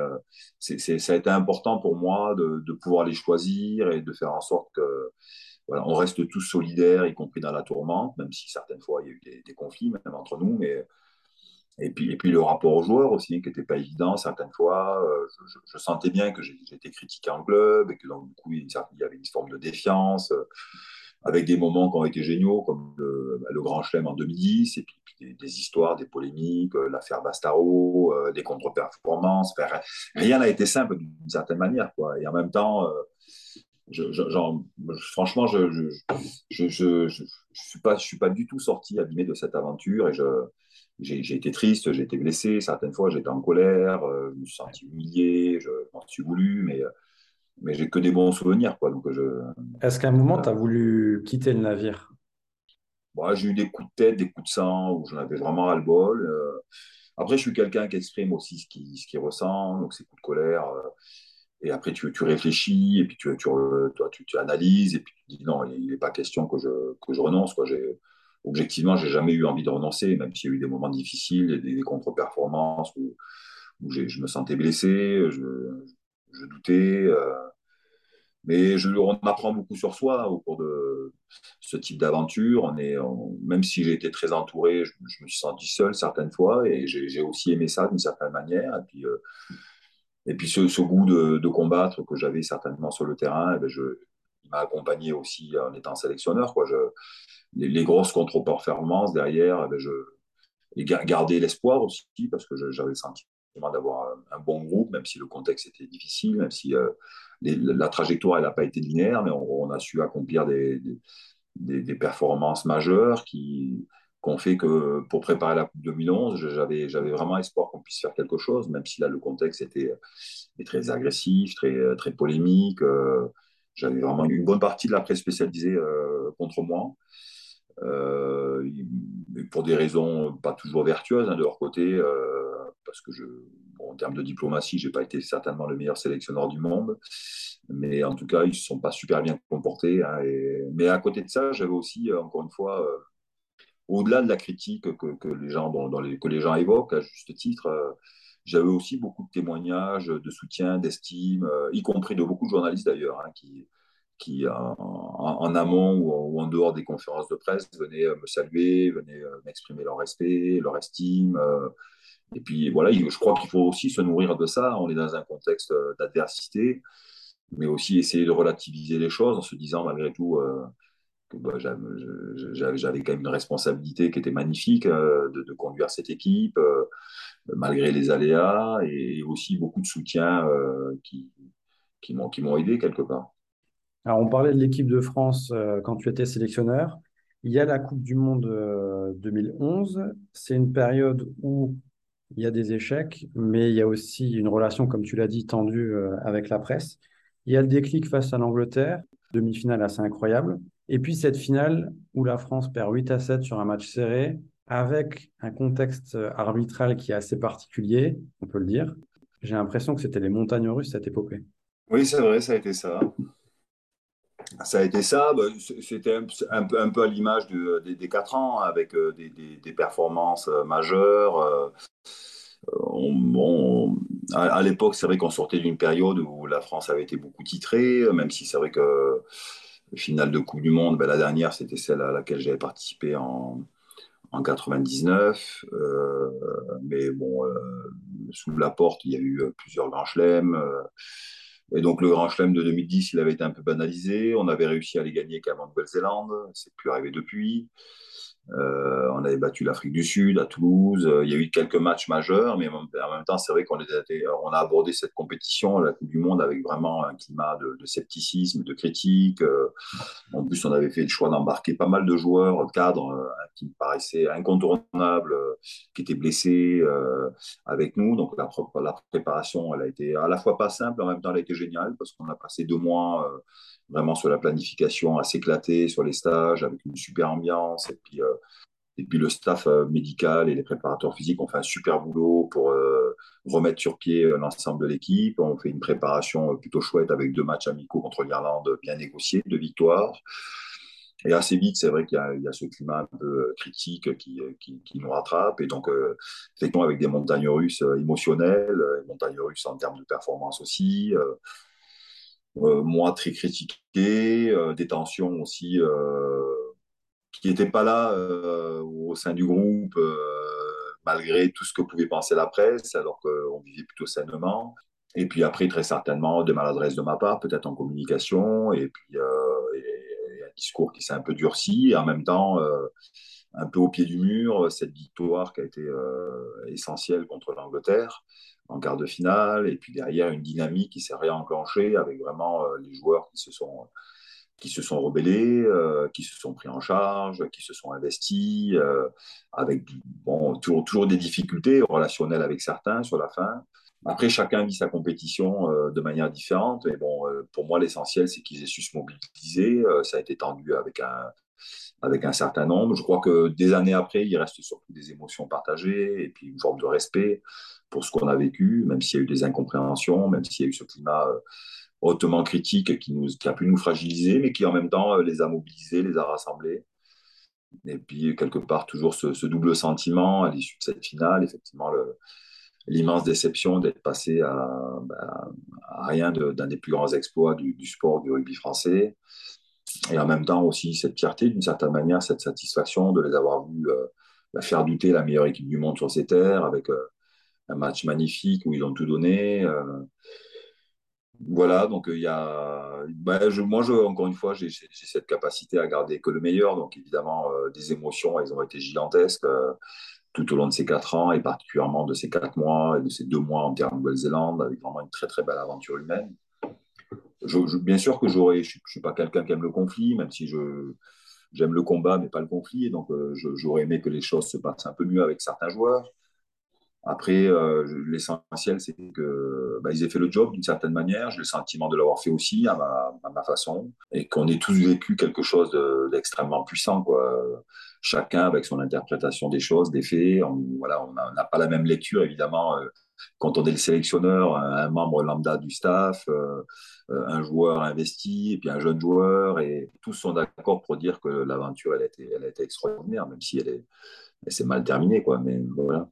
c'est, ça a été important pour moi de, pouvoir les choisir et de faire en sorte que on reste tous solidaires, y compris dans la tourmente, même si certaines fois il y a eu des, conflits, même entre nous. Et, puis, le rapport aux joueurs aussi, qui n'était pas évident certaines fois. Euh, je, sentais bien que j'étais critiqué en club et que du coup, il y avait une forme de défiance, euh, avec des moments qui ont été géniaux, comme le, Grand Chelem en 2010, et puis, des, histoires, des polémiques, euh, l'affaire Bastaro, des contre-performances. Rien n'a été simple d'une certaine manière. Et en même temps, je, genre, franchement, je je, je, je, je, suis pas, je suis pas du tout sorti abîmé de cette aventure et je, j'ai été triste, j'ai été blessé, certaines fois j'étais en colère, euh, je me suis senti humilié, je m'en suis voulu, mais, mais j'ai que des bons souvenirs. Quoi, donc je, Est-ce qu'à un moment, tu as voulu quitter le navire? Bon, J'ai eu des coups de tête, des coups de sang où j'en avais vraiment ras-le-bol. Euh, après, je suis quelqu'un qui exprime aussi ce qu'il ce qui ressent, donc ces coups de colère. Euh, et après, tu, tu, réfléchis, et puis tu, tu, tu, analyses, et puis tu dis non, il n'est pas question que je, que je renonce. Quoi. Objectivement, j'ai jamais eu envie de renoncer, même s'il y a eu des moments difficiles, des, contre-performances où, où je me sentais blessé, je, je doutais. Euh, mais on apprend beaucoup sur soi au cours de ce type d'aventure. On même si j'ai été très entouré, je, me suis senti seul certaines fois, et j'ai aussi aimé ça d'une certaine manière. Euh, et puis ce, goût de, combattre que j'avais certainement sur le terrain, eh bien je, il m'a accompagné aussi en étant sélectionneur. Les, grosses contre-performances derrière, eh bien garder l'espoir aussi, parce que j'avais le sentiment d'avoir un, bon groupe, même si le contexte était difficile, même si euh, la trajectoire n'a pas été linéaire, mais on, a su accomplir des, des performances majeures qui, qu'on fait que pour préparer la Coupe 2011, j'avais, vraiment espoir qu'on puisse faire quelque chose, même si là le contexte était, très agressif, très, très polémique. Euh, j'avais vraiment une bonne partie de la presse spécialisée euh, contre moi. Euh, pour des raisons pas toujours vertueuses hein, de leur côté, parce que je, en termes de diplomatie, j'ai pas été certainement le meilleur sélectionneur du monde, mais en tout cas, ils se sont pas super bien comportés. Hein, mais à côté de ça, j'avais aussi, encore une fois, au-delà de la critique que, les gens, évoquent à juste titre, j'avais aussi beaucoup de témoignages de soutien, d'estime, y compris de beaucoup de journalistes d'ailleurs, hein, qui, qui en, amont ou en, dehors des conférences de presse venaient me saluer, venaient m'exprimer leur respect, leur estime. Et puis voilà, je crois qu'il faut aussi se nourrir de ça. On est dans un contexte d'adversité, mais aussi essayer de relativiser les choses en se disant malgré tout bah, j'avais quand même une responsabilité qui était magnifique de, conduire cette équipe, malgré les aléas, et aussi beaucoup de soutien qui, qui m'ont aidé quelque part. Alors, on parlait de l'équipe de France euh, quand tu étais sélectionneur. Il y a la Coupe du Monde 2011. Euh, C'est une période où il y a des échecs, mais il y a aussi une relation, comme tu l'as dit, tendue euh, avec la presse. Il y a le déclic face à l'Angleterre, demi-finale assez incroyable. Et puis cette finale où la France perd 8 à 7 sur un match serré, avec un contexte arbitral qui est assez particulier, on peut le dire. J'ai l'impression que c'était les montagnes russes, cette épopée. Oui, c'est vrai, ça a été ça ça a été ça. Bah, c'était un, peu, à l'image des, quatre ans, avec euh, des, performances euh, majeures. Euh, à, l'époque, c'est vrai qu'on sortait d'une période où la France avait été beaucoup titrée, même si c'est vrai que le finale de Coupe du Monde, ben, la dernière, c'était celle à laquelle j'avais participé en, en 99. mais bon, sous la porte, il y a eu plusieurs grands chelems. Et donc le Grand Chelem de 2010, il avait été un peu banalisé. On avait réussi à les gagner qu'à Nouvelle-Zélande. C'est plus arrivé depuis. Euh, on avait battu l'Afrique du Sud à Toulouse. Il y a eu quelques matchs majeurs, mais en même temps, c'est vrai qu'on on a abordé cette compétition, la Coupe du Monde, avec vraiment un climat de, scepticisme, de critique. Euh, en plus, on avait fait le choix d'embarquer pas mal de joueurs cadres euh, qui me paraissaient incontournables, qui étaient blessés avec nous. Donc la, préparation, elle a été à la fois pas simple, en même temps, elle a été géniale parce qu'on a passé deux mois vraiment sur la planification à s'éclater sur les stages avec une super ambiance. Euh, et puis le staff euh, médical et les préparateurs physiques ont fait un super boulot pour euh, remettre sur pied l'ensemble de l'équipe. On fait une préparation plutôt chouette avec deux matchs amicaux contre l'Irlande bien négociés, deux victoires. Et assez vite, c'est vrai qu'il y, a ce climat un peu critique qui, nous rattrape. Et donc, effectivement, avec des montagnes russes émotionnelles, des montagnes russes en termes de performance aussi. Euh, moi très critiqué, euh, des tensions aussi euh, qui n'étaient pas là au sein du groupe, malgré tout ce que pouvait penser la presse, alors qu'on vivait plutôt sainement. Et puis après, très certainement, de maladresse de ma part, peut-être en communication, et puis un discours qui s'est un peu durci, et en même temps, un peu au pied du mur, cette victoire qui a été essentielle contre l'Angleterre en quart de finale, et puis derrière une dynamique qui s'est réenclenchée avec vraiment euh, les joueurs qui se sont, qui se sont rebellés, euh, qui se sont pris en charge, qui se sont investis, euh, avec bon, toujours, des difficultés relationnelles avec certains sur la fin. Après, chacun vit sa compétition de manière différente, mais bon, pour moi, l'essentiel, c'est qu'ils aient su se mobiliser. ça a été tendu avec un, avec un certain nombre. Je crois que des années après, il reste surtout des émotions partagées et puis une forme de respect pour ce qu'on a vécu, même s'il y a eu des incompréhensions, même s'il y a eu ce climat euh, hautement critique qui, a pu nous fragiliser, mais qui en même temps euh, les a mobilisés, les a rassemblés. Et puis, quelque part, toujours ce, double sentiment à l'issue de cette finale, effectivement, l'immense déception d'être passé à, ben, rien d'un des plus grands exploits du, sport du rugby français et en même temps aussi cette fierté, d'une certaine manière, cette satisfaction de les avoir vus euh, bah, faire douter la meilleure équipe du monde sur ces terres, avec euh, un match magnifique où ils ont tout donné. Voilà, donc il y a. Bah, moi, encore une fois, j'ai cette capacité à garder que le meilleur. Donc évidemment, des émotions, elles ont été gigantesques tout au long de ces quatre ans, et particulièrement de ces quatre mois et de ces deux mois en terre Nouvelle-Zélande, avec vraiment une très très belle aventure humaine bien sûr que j'aurais, je ne suis pas quelqu'un qui aime le conflit, même si je, j'aime le combat, mais pas le conflit. Donc, euh, j'aurais aimé que les choses se passent un peu mieux avec certains joueurs. Après, euh, l'essentiel, c'est que bah, ils aient fait le job d'une certaine manière. J'ai le sentiment de l'avoir fait aussi à ma, façon, et qu'on ait tous vécu quelque chose d'extrêmement puissant, quoi. Chacun avec son interprétation des choses, des faits. On, voilà, on n'a pas la même lecture, évidemment. Euh, quand on est le sélectionneur, un, membre lambda du staff, euh, un joueur investi, et puis un jeune joueur, et tous sont d'accord pour dire que l'aventure, elle elle a été extraordinaire, même si elle est, s'est mal terminée, quoi. Mais voilà.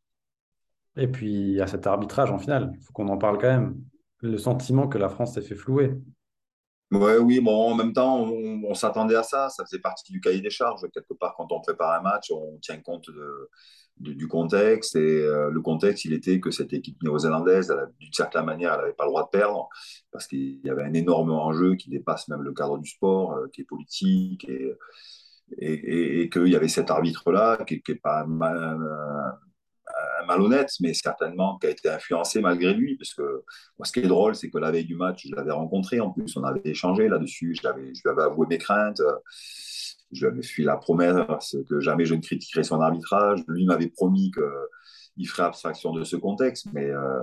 Et puis, a cet arbitrage en finale. Il faut qu'on en parle quand même. Le sentiment que la France s'est fait flouer. Ouais, oui, bon, en même temps, on, s'attendait à ça. Ça faisait partie du cahier des charges. Quelque part, quand on prépare un match, on tient compte du contexte. Et euh, le contexte, il était que cette équipe néo-zélandaise, d'une certaine manière, elle n'avait pas le droit de perdre parce qu'il y avait un énorme enjeu qui dépasse même le cadre du sport, euh, qui est politique et, et, qu'il y avait cet arbitre-là qui n'est pas mal, malhonnête, mais certainement qui a été influencé malgré lui. Parce que ce qui est drôle, c'est que la veille du match, je l'avais rencontré. En plus, on avait échangé là-dessus. Je, je lui avais avoué mes craintes. Je lui avais fait la promesse que jamais je ne critiquerais son arbitrage. Lui m'avait promis qu'il ferait abstraction de ce contexte, mais euh,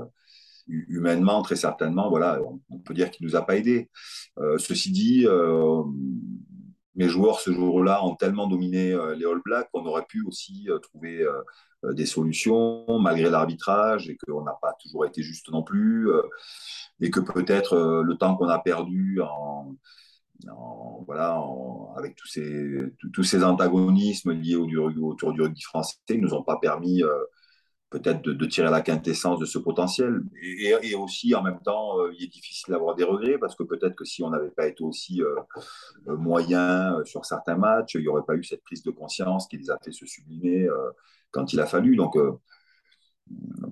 humainement, très certainement, voilà, on, peut dire qu'il ne nous a pas aidés. Euh, ceci dit, euh, mes joueurs ce jour-là ont tellement dominé les All Blacks qu'on aurait pu aussi trouver euh, des solutions malgré l'arbitrage et qu'on n'a pas toujours été juste non plus euh, et que peut-être euh, le temps qu'on a perdu voilà, avec tous ces, tous ces antagonismes liés au, autour du rugby français ne nous ont pas permis peut-être de, tirer la quintessence de ce potentiel. Et, aussi, en même temps, il est difficile d'avoir des regrets parce que peut-être que si on n'avait pas été aussi moyen sur certains matchs, il n'y aurait pas eu cette prise de conscience qui les a fait se sublimer quand il a fallu. Donc, euh,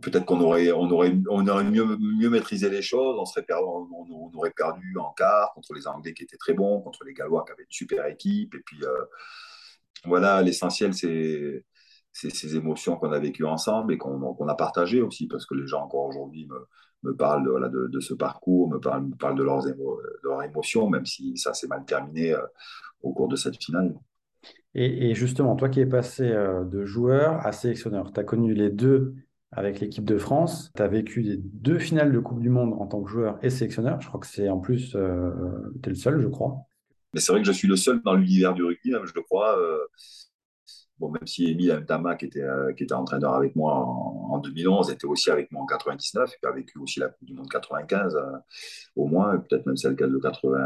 peut-être qu'on aurait, on aurait, on aurait mieux, mieux maîtrisé les choses. On, serait perdu, on, aurait perdu en quart contre les Anglais qui étaient très bons, contre les Gallois qui avaient une super équipe. Et puis, euh, voilà, l'essentiel, c'est ces émotions qu'on a vécues ensemble et qu'on a partagées aussi, parce que les gens encore aujourd'hui me, me, parlent de, voilà, de, ce parcours, me parlent, me parlent de, leurs de leurs émotions, même si ça s'est mal terminé euh, au cours de cette finale. Et, justement, toi qui es passé euh, de joueur à sélectionneur, tu as connu les deux avec l'équipe de France, tu as vécu les deux finales de Coupe du Monde en tant que joueur et sélectionneur. Je crois que c'est en plus, euh, tu es le seul, je crois. Mais c'est vrai que je suis le seul dans l'univers du rugby, je crois. Euh, bon, même si Émile Mtama, qui était, qui était entraîneur avec moi en, 2011, était aussi avec moi en 99, et qui a vécu aussi la Coupe du Monde 95, au moins, peut-être même celle de 80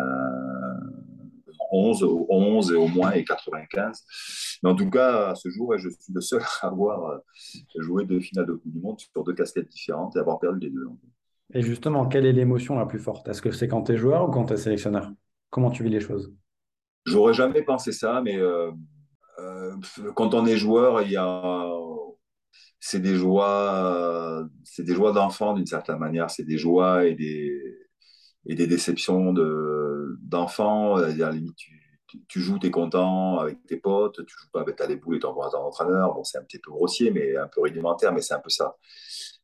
11, 11 et au moins et 95. Mais en tout cas, à ce jour, je suis le seul à avoir euh, joué deux finales de Coupe du Monde sur deux casquettes différentes et avoir perdu les deux. Et justement, quelle est l'émotion la plus forte? Est-ce que c'est quand tu es joueur ou quand tu es sélectionneur? Comment tu vis les choses? J'aurais jamais pensé ça, mais euh, euh, quand on est joueur, il y a c'est des joies, c'est des joies d'enfant d'une certaine manière, c'est des joies et des et des déceptions de, d'enfants. À la limite, tu, tu, joues, tu es content avec tes potes, tu joues pas avec ta boule et ton entraîneur. Bon, c'est un petit peu grossier, mais un peu rudimentaire, mais c'est un peu ça.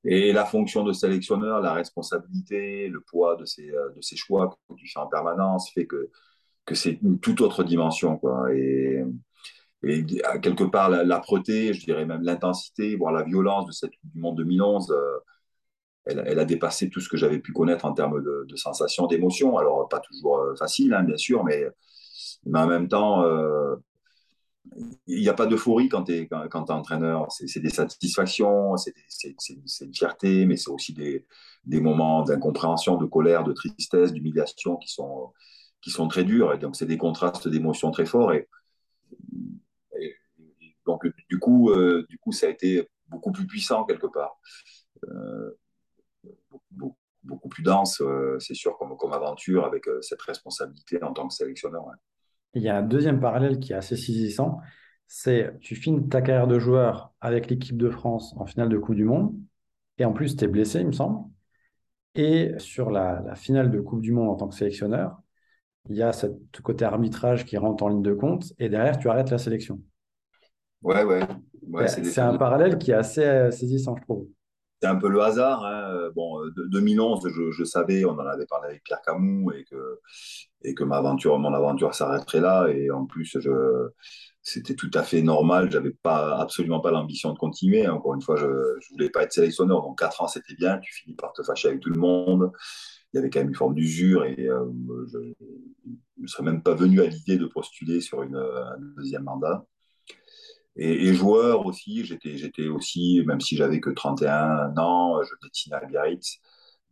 Et la fonction de sélectionneur, la responsabilité, le poids de ces, de ces choix que tu fais en permanence fait que, que c'est une toute autre dimension. Quoi. Et quelque part, l'âpreté, je dirais même l'intensité, voire la violence de cette du Monde 2011, elle, a dépassé tout ce que j'avais pu connaître en termes de, sensations, d'émotions. Alors, pas toujours euh, facile, hein, bien sûr, mais, mais, en même temps, euh, il n'y a pas d'euphorie quand tu es, quand, entraîneur. C'est des satisfactions, c'est une fierté, mais c'est aussi des, des moments d'incompréhension, de colère, de tristesse, d'humiliation qui sont, qui sont très durs. Et donc, c'est des contrastes d'émotions très forts. Et, donc, du coup, euh, du coup, ça a été beaucoup plus puissant quelque part beaucoup, plus dense, euh, c'est sûr, comme, aventure, avec euh, cette responsabilité en tant que sélectionneur. Il y a un deuxième parallèle qui est assez saisissant, c'est tu finis ta carrière de joueur avec l'équipe de France en finale de Coupe du Monde, et en plus tu es blessé, il me semble. Et sur la, finale de Coupe du Monde en tant que sélectionneur, il y a ce côté arbitrage qui rentre en ligne de compte, et derrière tu arrêtes la sélection. Ouais, ouais. c'est un parallèle qui est assez euh, saisissant, je trouve c'est un peu le hasard. Hein. Bon, de, 2011, je, je, savais, on en avait parlé avec Pierre Camus et que, et que ma aventure, mon aventure s'arrêterait là. Et en plus, je, c'était tout à fait normal. J'avais pas absolument pas l'ambition de continuer. Encore une fois, je, ne voulais pas être sélectionneur. Donc quatre ans, c'était bien. Tu finis par te fâcher avec tout le monde. Il y avait quand même une forme d'usure et je ne serais même pas venu à l'idée de postuler sur une, un deuxième mandat. Et, joueur aussi, j'étais, j'étais aussi, même si j'avais que 31 ans, je dessinais à Biarritz.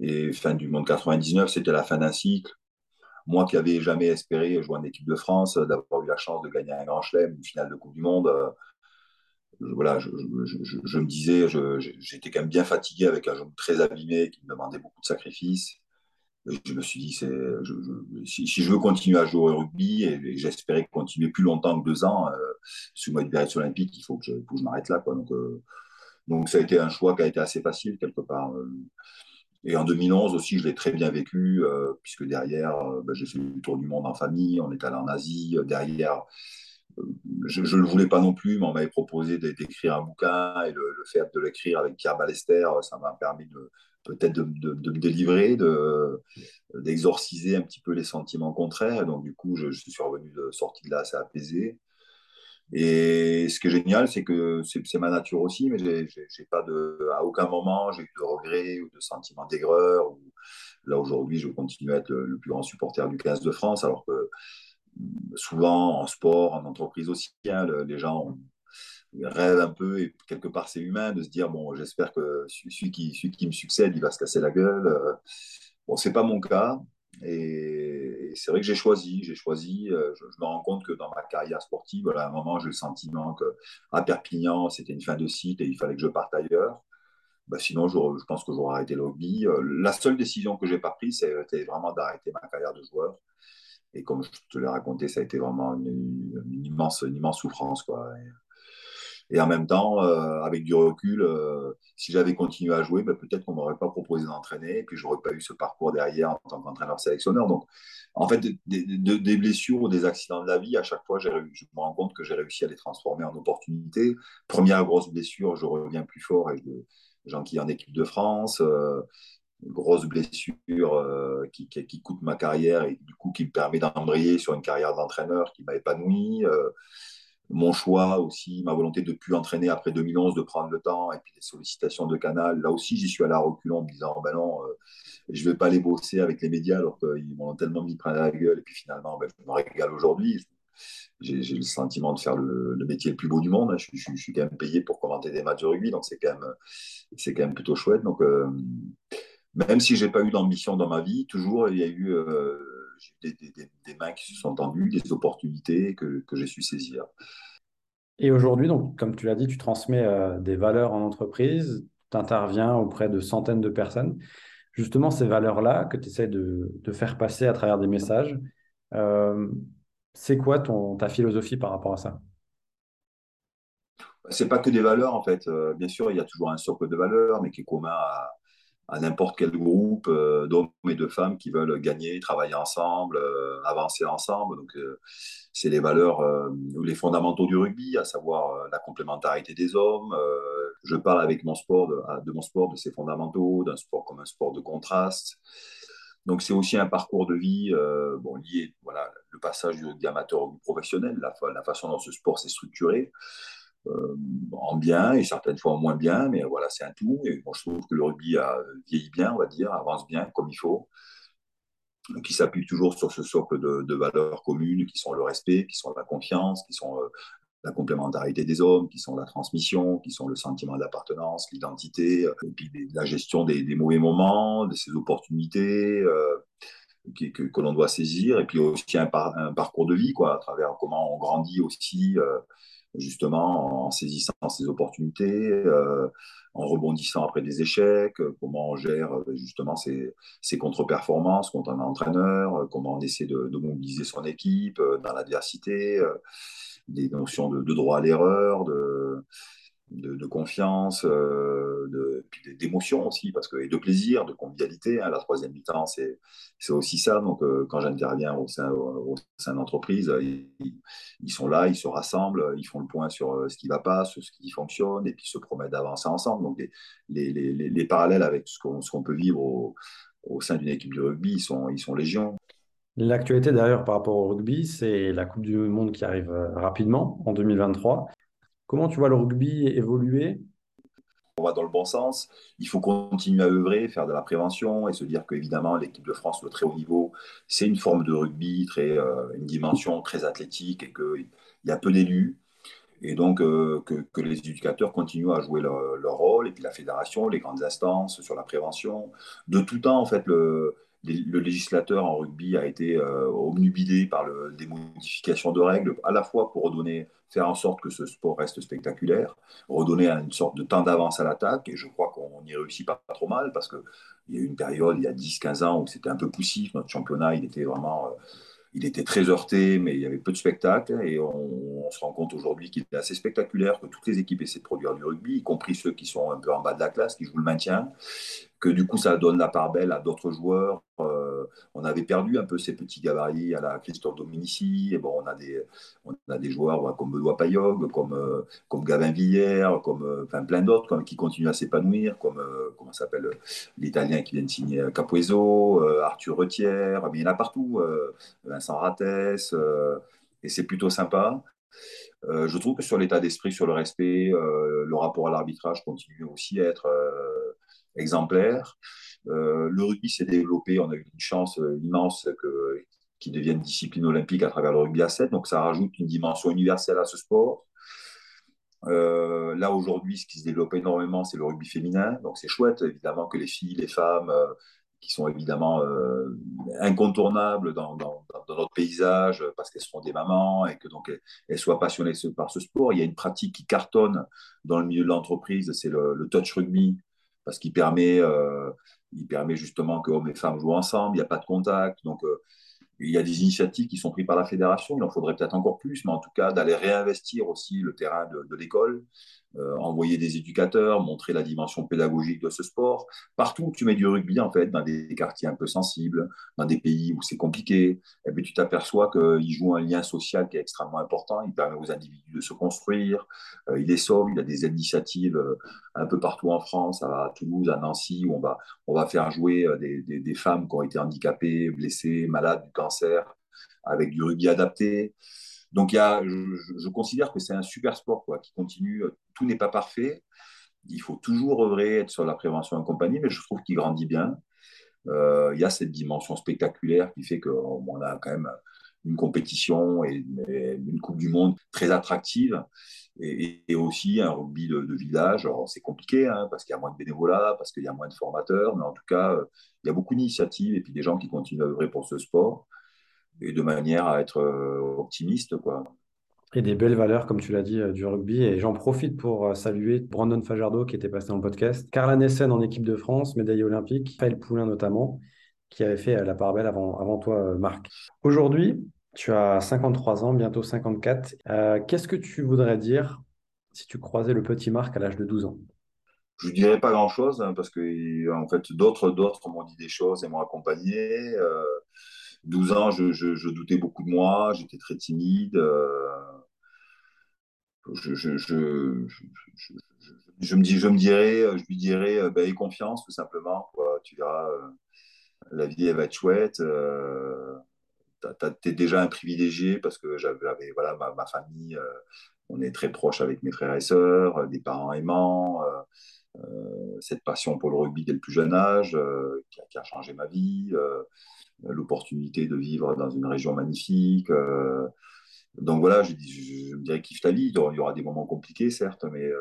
Et fin du monde 99, c'était la fin d'un cycle. Moi qui n'avais jamais espéré jouer en équipe de France, d'avoir eu la chance de gagner un grand chelem, une finale de Coupe du Monde, euh, voilà, je, me disais, j'étais quand même bien fatigué avec un jeu très abîmé qui me demandait beaucoup de sacrifices je me suis dit, si, je veux continuer à jouer au rugby, et, j'espérais continuer plus longtemps que deux ans, euh, sous ma direction olympique, il faut que je, m'arrête là. Quoi. Donc, euh, donc, ça a été un choix qui a été assez facile, quelque part. Euh. Et en 2011 aussi, je l'ai très bien vécu, puisque derrière, ben, j'ai fait le tour du monde en famille, on est allé en Asie. Derrière, je ne le voulais pas non plus, mais on m'avait proposé d'écrire un bouquin, et le, le fait de l'écrire avec Pierre Ballester, ça m'a permis peut-être de, me délivrer, d'exorciser un petit peu les sentiments contraires. Et donc, du coup, je, suis revenu de sortie de là assez apaisé. Et ce qui est génial, c'est que c'est ma nature aussi, mais j'ai pas de, à aucun moment, j'ai eu de regrets ou de sentiments d'aigreur. Là, aujourd'hui, je continue à être le, plus grand supporter du 15 de France, alors que souvent, en sport, en entreprise aussi, hein, les gens ont, rêve un peu, et quelque part c'est humain, de se dire, bon, j'espère que celui qui, celui qui me succède, il va se casser la gueule. Euh, bon, c'est pas mon cas. Et, c'est vrai que j'ai choisi, j'ai choisi, euh, je, me rends compte que dans ma carrière sportive, à un moment, j'ai le sentiment qu'à Perpignan, c'était une fin de site et il fallait que je parte ailleurs. Bah, sinon, je, pense que j'aurais arrêté le rugby. Euh, la seule décision que j'ai pas prise, c'était vraiment d'arrêter ma carrière de joueur. Et comme je te l'ai raconté, ça a été vraiment une, immense, immense souffrance. Quoi. En même temps, euh, avec du recul, euh, si j'avais continué à jouer, ben, peut-être qu'on m'aurait pas proposé d'entraîner, et puis j'aurais pas eu ce parcours derrière en tant qu'entraîneur sélectionneur. Donc, en fait, des, blessures ou des accidents de la vie, à chaque fois, je me rends compte que j'ai réussi à les transformer en opportunités. Première grosse blessure, je reviens plus fort et j'enquille en équipe de France. Euh, grosse blessure qui, coûte ma carrière et du coup qui me permet d'embrayer sur une carrière d'entraîneur qui m'a épanoui mon choix aussi, ma volonté de plus entraîner après 2011, de prendre le temps, et puis les sollicitations de Canal. Là aussi, j'y suis allé à reculons en me disant, ben non, euh, je ne vais pas aller bosser avec les médias alors qu'ils m'ont tellement mis à la gueule. Et puis finalement, ben, je me régale aujourd'hui. J'ai le sentiment de faire le, métier le plus beau du monde. Hein. Je, suis quand même payé pour commenter des matchs de rugby, donc c'est quand, quand même plutôt chouette. Donc, euh, même si je n'ai pas eu d'ambition dans ma vie, toujours il y a eu... Euh, j'ai eu des, mains qui se sont tendues, des opportunités que, que j'ai su saisir. Et aujourd'hui, donc, comme tu l'as dit, tu transmets euh, des valeurs en entreprise, tu interviens auprès de centaines de personnes. Justement, ces valeurs-là que tu essaies de, de, faire passer à travers des messages, euh, c'est quoi ton, ta philosophie par rapport à ça? C'est pas que des valeurs, en fait. Euh, bien sûr, il y a toujours un socle de valeurs, mais qui est commun à, à n'importe quel groupe euh, d'hommes et de femmes qui veulent gagner, travailler ensemble, euh, avancer ensemble. Donc, euh, c'est les valeurs ou les fondamentaux du rugby, à savoir la complémentarité des hommes. je parle avec mon sport de, de, mon sport de ses fondamentaux, d'un sport comme un sport de contraste. Donc, c'est aussi un parcours de vie bon, lié, voilà, le passage du amateur au professionnel, la façon dont ce sport s'est structuré. Euh, en bien et certaines fois en moins bien, mais voilà, c'est un tout. Et bon, je trouve que le rugby a vieilli bien, on va dire, avance bien comme il faut, qui s'appuie toujours sur ce socle de, valeurs communes qui sont le respect, qui sont la confiance, qui sont euh, la complémentarité des hommes, qui sont la transmission, qui sont le sentiment d'appartenance, l'identité, euh, et puis la gestion des, mauvais moments, de ces opportunités. que, que l'on doit saisir, et puis aussi un, un, parcours de vie, quoi, à travers comment on grandit aussi, justement en saisissant ces opportunités, euh, en rebondissant après des échecs, euh, comment on gère euh, justement ces contre-performances quand on est entraîneur, comment on essaie de, mobiliser son équipe dans l'adversité, des notions de, de droit à l'erreur, de, de, confiance, euh, d'émotion aussi, parce que, et de plaisir, de convivialité. Hein. la troisième mi-temps, c'est aussi ça. Donc, euh, quand j'interviens au sein, au sein d'entreprise, ils, sont là, ils se rassemblent, ils font le point sur euh, ce qui ne va pas, sur ce qui fonctionne, et puis se promettent d'avancer ensemble. Donc, les, les, les, parallèles avec ce qu'on peut vivre au, au sein d'une équipe de rugby, ils sont, ils sont légion. L'actualité d'ailleurs par rapport au rugby, c'est la Coupe du Monde qui arrive euh, rapidement en 2023. Comment tu vois le rugby évoluer? On va dans le bon sens. Il faut continuer à œuvrer, faire de la prévention et se dire qu'évidemment, l'équipe de France, le très haut niveau, c'est une forme de rugby, très, euh, une dimension très athlétique et qu'il y a peu d'élus. Et donc, euh, que, les éducateurs continuent à jouer leur, rôle, et puis la fédération, les grandes instances sur la prévention. De tout temps, en fait, le, le législateur en rugby a été euh, omnubilé par des modifications de règles, à la fois pour redonner, faire en sorte que ce sport reste spectaculaire, redonner une sorte de temps d'avance à l'attaque, et je crois qu'on y réussit pas, pas trop mal, parce qu'il y a eu une période, il y a 10-15 ans, où c'était un peu poussif, notre championnat, il était vraiment... Euh, il était très heurté, mais il y avait peu de spectacles. Et on, on se rend compte aujourd'hui qu'il est assez spectaculaire, que toutes les équipes essaient de produire du rugby, y compris ceux qui sont un peu en bas de la classe, qui jouent le maintien que du coup ça donne la part belle à d'autres joueurs. Euh, on avait perdu un peu ces petits gabarits à la Christophe Dominici. Et bon, on a des, on a des joueurs comme Benoît Payog, comme, euh, comme Gavin Villière, comme euh, plein d'autres qui continuent à s'épanouir, comme comment s'appelle l'Italien qui vient de signer Capueso, Arthur Retière, mais il y en a partout, Vincent Rattès, et c'est plutôt sympa. je trouve que sur l'état d'esprit, sur le respect, le rapport à l'arbitrage continue aussi à être exemplaire. Euh, le rugby s'est développé, on a eu une chance euh, immense que, qu'il devienne discipline olympique à travers le rugby à 7, donc ça rajoute une dimension universelle à ce sport. Euh, là aujourd'hui, ce qui se développe énormément, c'est le rugby féminin, donc c'est chouette évidemment que les filles, les femmes, euh, qui sont évidemment incontournables dans, dans, notre paysage parce qu'elles seront des mamans et que donc elles, soient passionnées par ce sport. Il y a une pratique qui cartonne dans le milieu de l'entreprise, c'est le touch rugby parce qu'il permet, euh, permet justement que hommes et femmes jouent ensemble, il n'y a pas de contact. Donc, euh, il y a des initiatives qui sont prises par la fédération, il en faudrait peut-être encore plus, mais en tout cas d'aller réinvestir aussi le terrain de l'école, euh, envoyer des éducateurs, montrer la dimension pédagogique de ce sport. Partout où tu mets du rugby, en fait, dans des quartiers un peu sensibles, dans des pays où c'est compliqué, eh bien, tu t'aperçois qu'il joue un lien social qui est extrêmement important. Il permet aux individus de se construire, euh, il les sauve. Il a des initiatives euh, un peu partout en France, à Toulouse, à Nancy, où on va, on va faire jouer des, des, femmes qui ont été handicapées, blessées, malades du cancer, avec du rugby adapté. Donc, je, je considère que c'est un super sport quoi, qui continue. Tout n'est pas parfait. Il faut toujours œuvrer, être sur la prévention et compagnie, mais je trouve qu'il grandit bien. Euh, il y a cette dimension spectaculaire qui fait qu'on a quand même une compétition et une Coupe du Monde très attractive et, aussi un rugby de, village. C'est compliqué hein, parce qu'il y a moins de bénévolat, parce qu'il y a moins de formateurs, mais en tout cas, il y a beaucoup d'initiatives et puis des gens qui continuent à œuvrer pour ce sport et de manière à être optimiste. Quoi. Et des belles valeurs, comme tu l'as dit, du rugby. Et j'en profite pour saluer Brandon Fajardo qui était passé dans le podcast, Carla Nessen en équipe de France, médaillée olympique, Raphaël Poulain notamment, qui avait fait la part belle avant, toi, Marc. Aujourd'hui, tu as 53 ans, bientôt 54. Euh, Qu'est-ce que tu voudrais dire si tu croisais le petit Marc à l'âge de 12 ans? Je ne dirais pas grand-chose hein, parce que en fait d'autres d'autres m'ont dit des choses et m'ont accompagné. Euh, 12 ans, je, doutais beaucoup de moi, j'étais très timide. Euh, je, me dis, je me dirais, je lui dirais, ben, aie confiance tout simplement. Tu verras, euh, la vie elle va être chouette. Euh, tu es déjà un privilégié parce que j'avais voilà ma, famille. Euh, on est très proche avec mes frères et sœurs, des parents aimants. cette passion pour le rugby dès le plus jeune âge qui, a, changé ma vie l'opportunité de vivre dans une région magnifique. Euh, donc voilà, je, me dirais kiffe ta vie. Il y aura des moments compliqués, certes, mais, euh,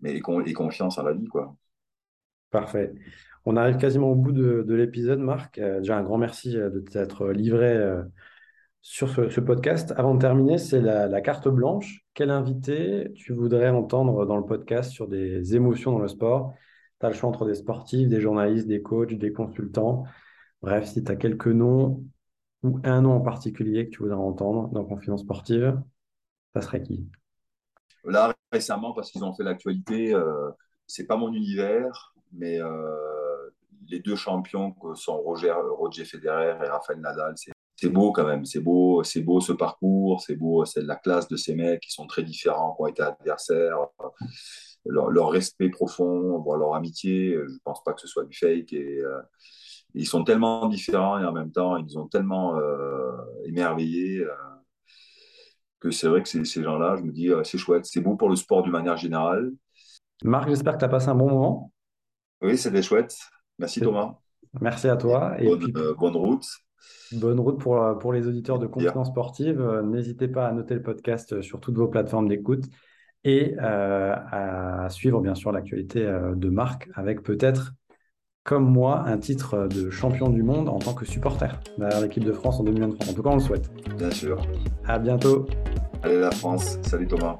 mais et, confiance en la vie. Quoi. Parfait. On arrive quasiment au bout de, de l'épisode, Marc. Euh, déjà, un grand merci de t'être livré euh, sur ce, ce, podcast. Avant de terminer, c'est la, la, carte blanche. Quel invité tu voudrais entendre dans le podcast sur des émotions dans le sport? Tu as le choix entre des sportifs, des journalistes, des coachs, des consultants. Bref, si tu as quelques noms ou un nom en particulier que tu voudrais entendre dans Confidence Sportive, ça serait qui? Là, récemment, parce qu'ils ont fait l'actualité, euh, c'est pas mon univers, mais euh, les deux champions que sont Roger, Roger Federer et Rafael Nadal, c'est beau quand même, c'est beau, beau ce parcours, c'est beau, la classe de ces mecs qui sont très différents, qui ont été adversaires, leur, respect profond, leur amitié, je pense pas que ce soit du fake et euh, ils sont tellement différents et en même temps, ils ont tellement euh, émerveillé euh, que c'est vrai que ces, gens-là, je me dis, c'est chouette, c'est beau pour le sport d'une manière générale. Marc, j'espère que tu as passé un bon moment. Oui, c'était chouette. Merci Thomas. Merci à toi. Et, bonne, puis, bonne route. Bonne route pour, pour les auditeurs de Confidence Sportive. N'hésitez pas à noter le podcast sur toutes vos plateformes d'écoute et euh, à suivre bien sûr l'actualité de Marc avec peut-être comme moi, un titre de champion du monde en tant que supporter derrière l'équipe de France en 2023. En tout cas, on le souhaite. Bien sûr. À bientôt. Allez la France. Salut Thomas.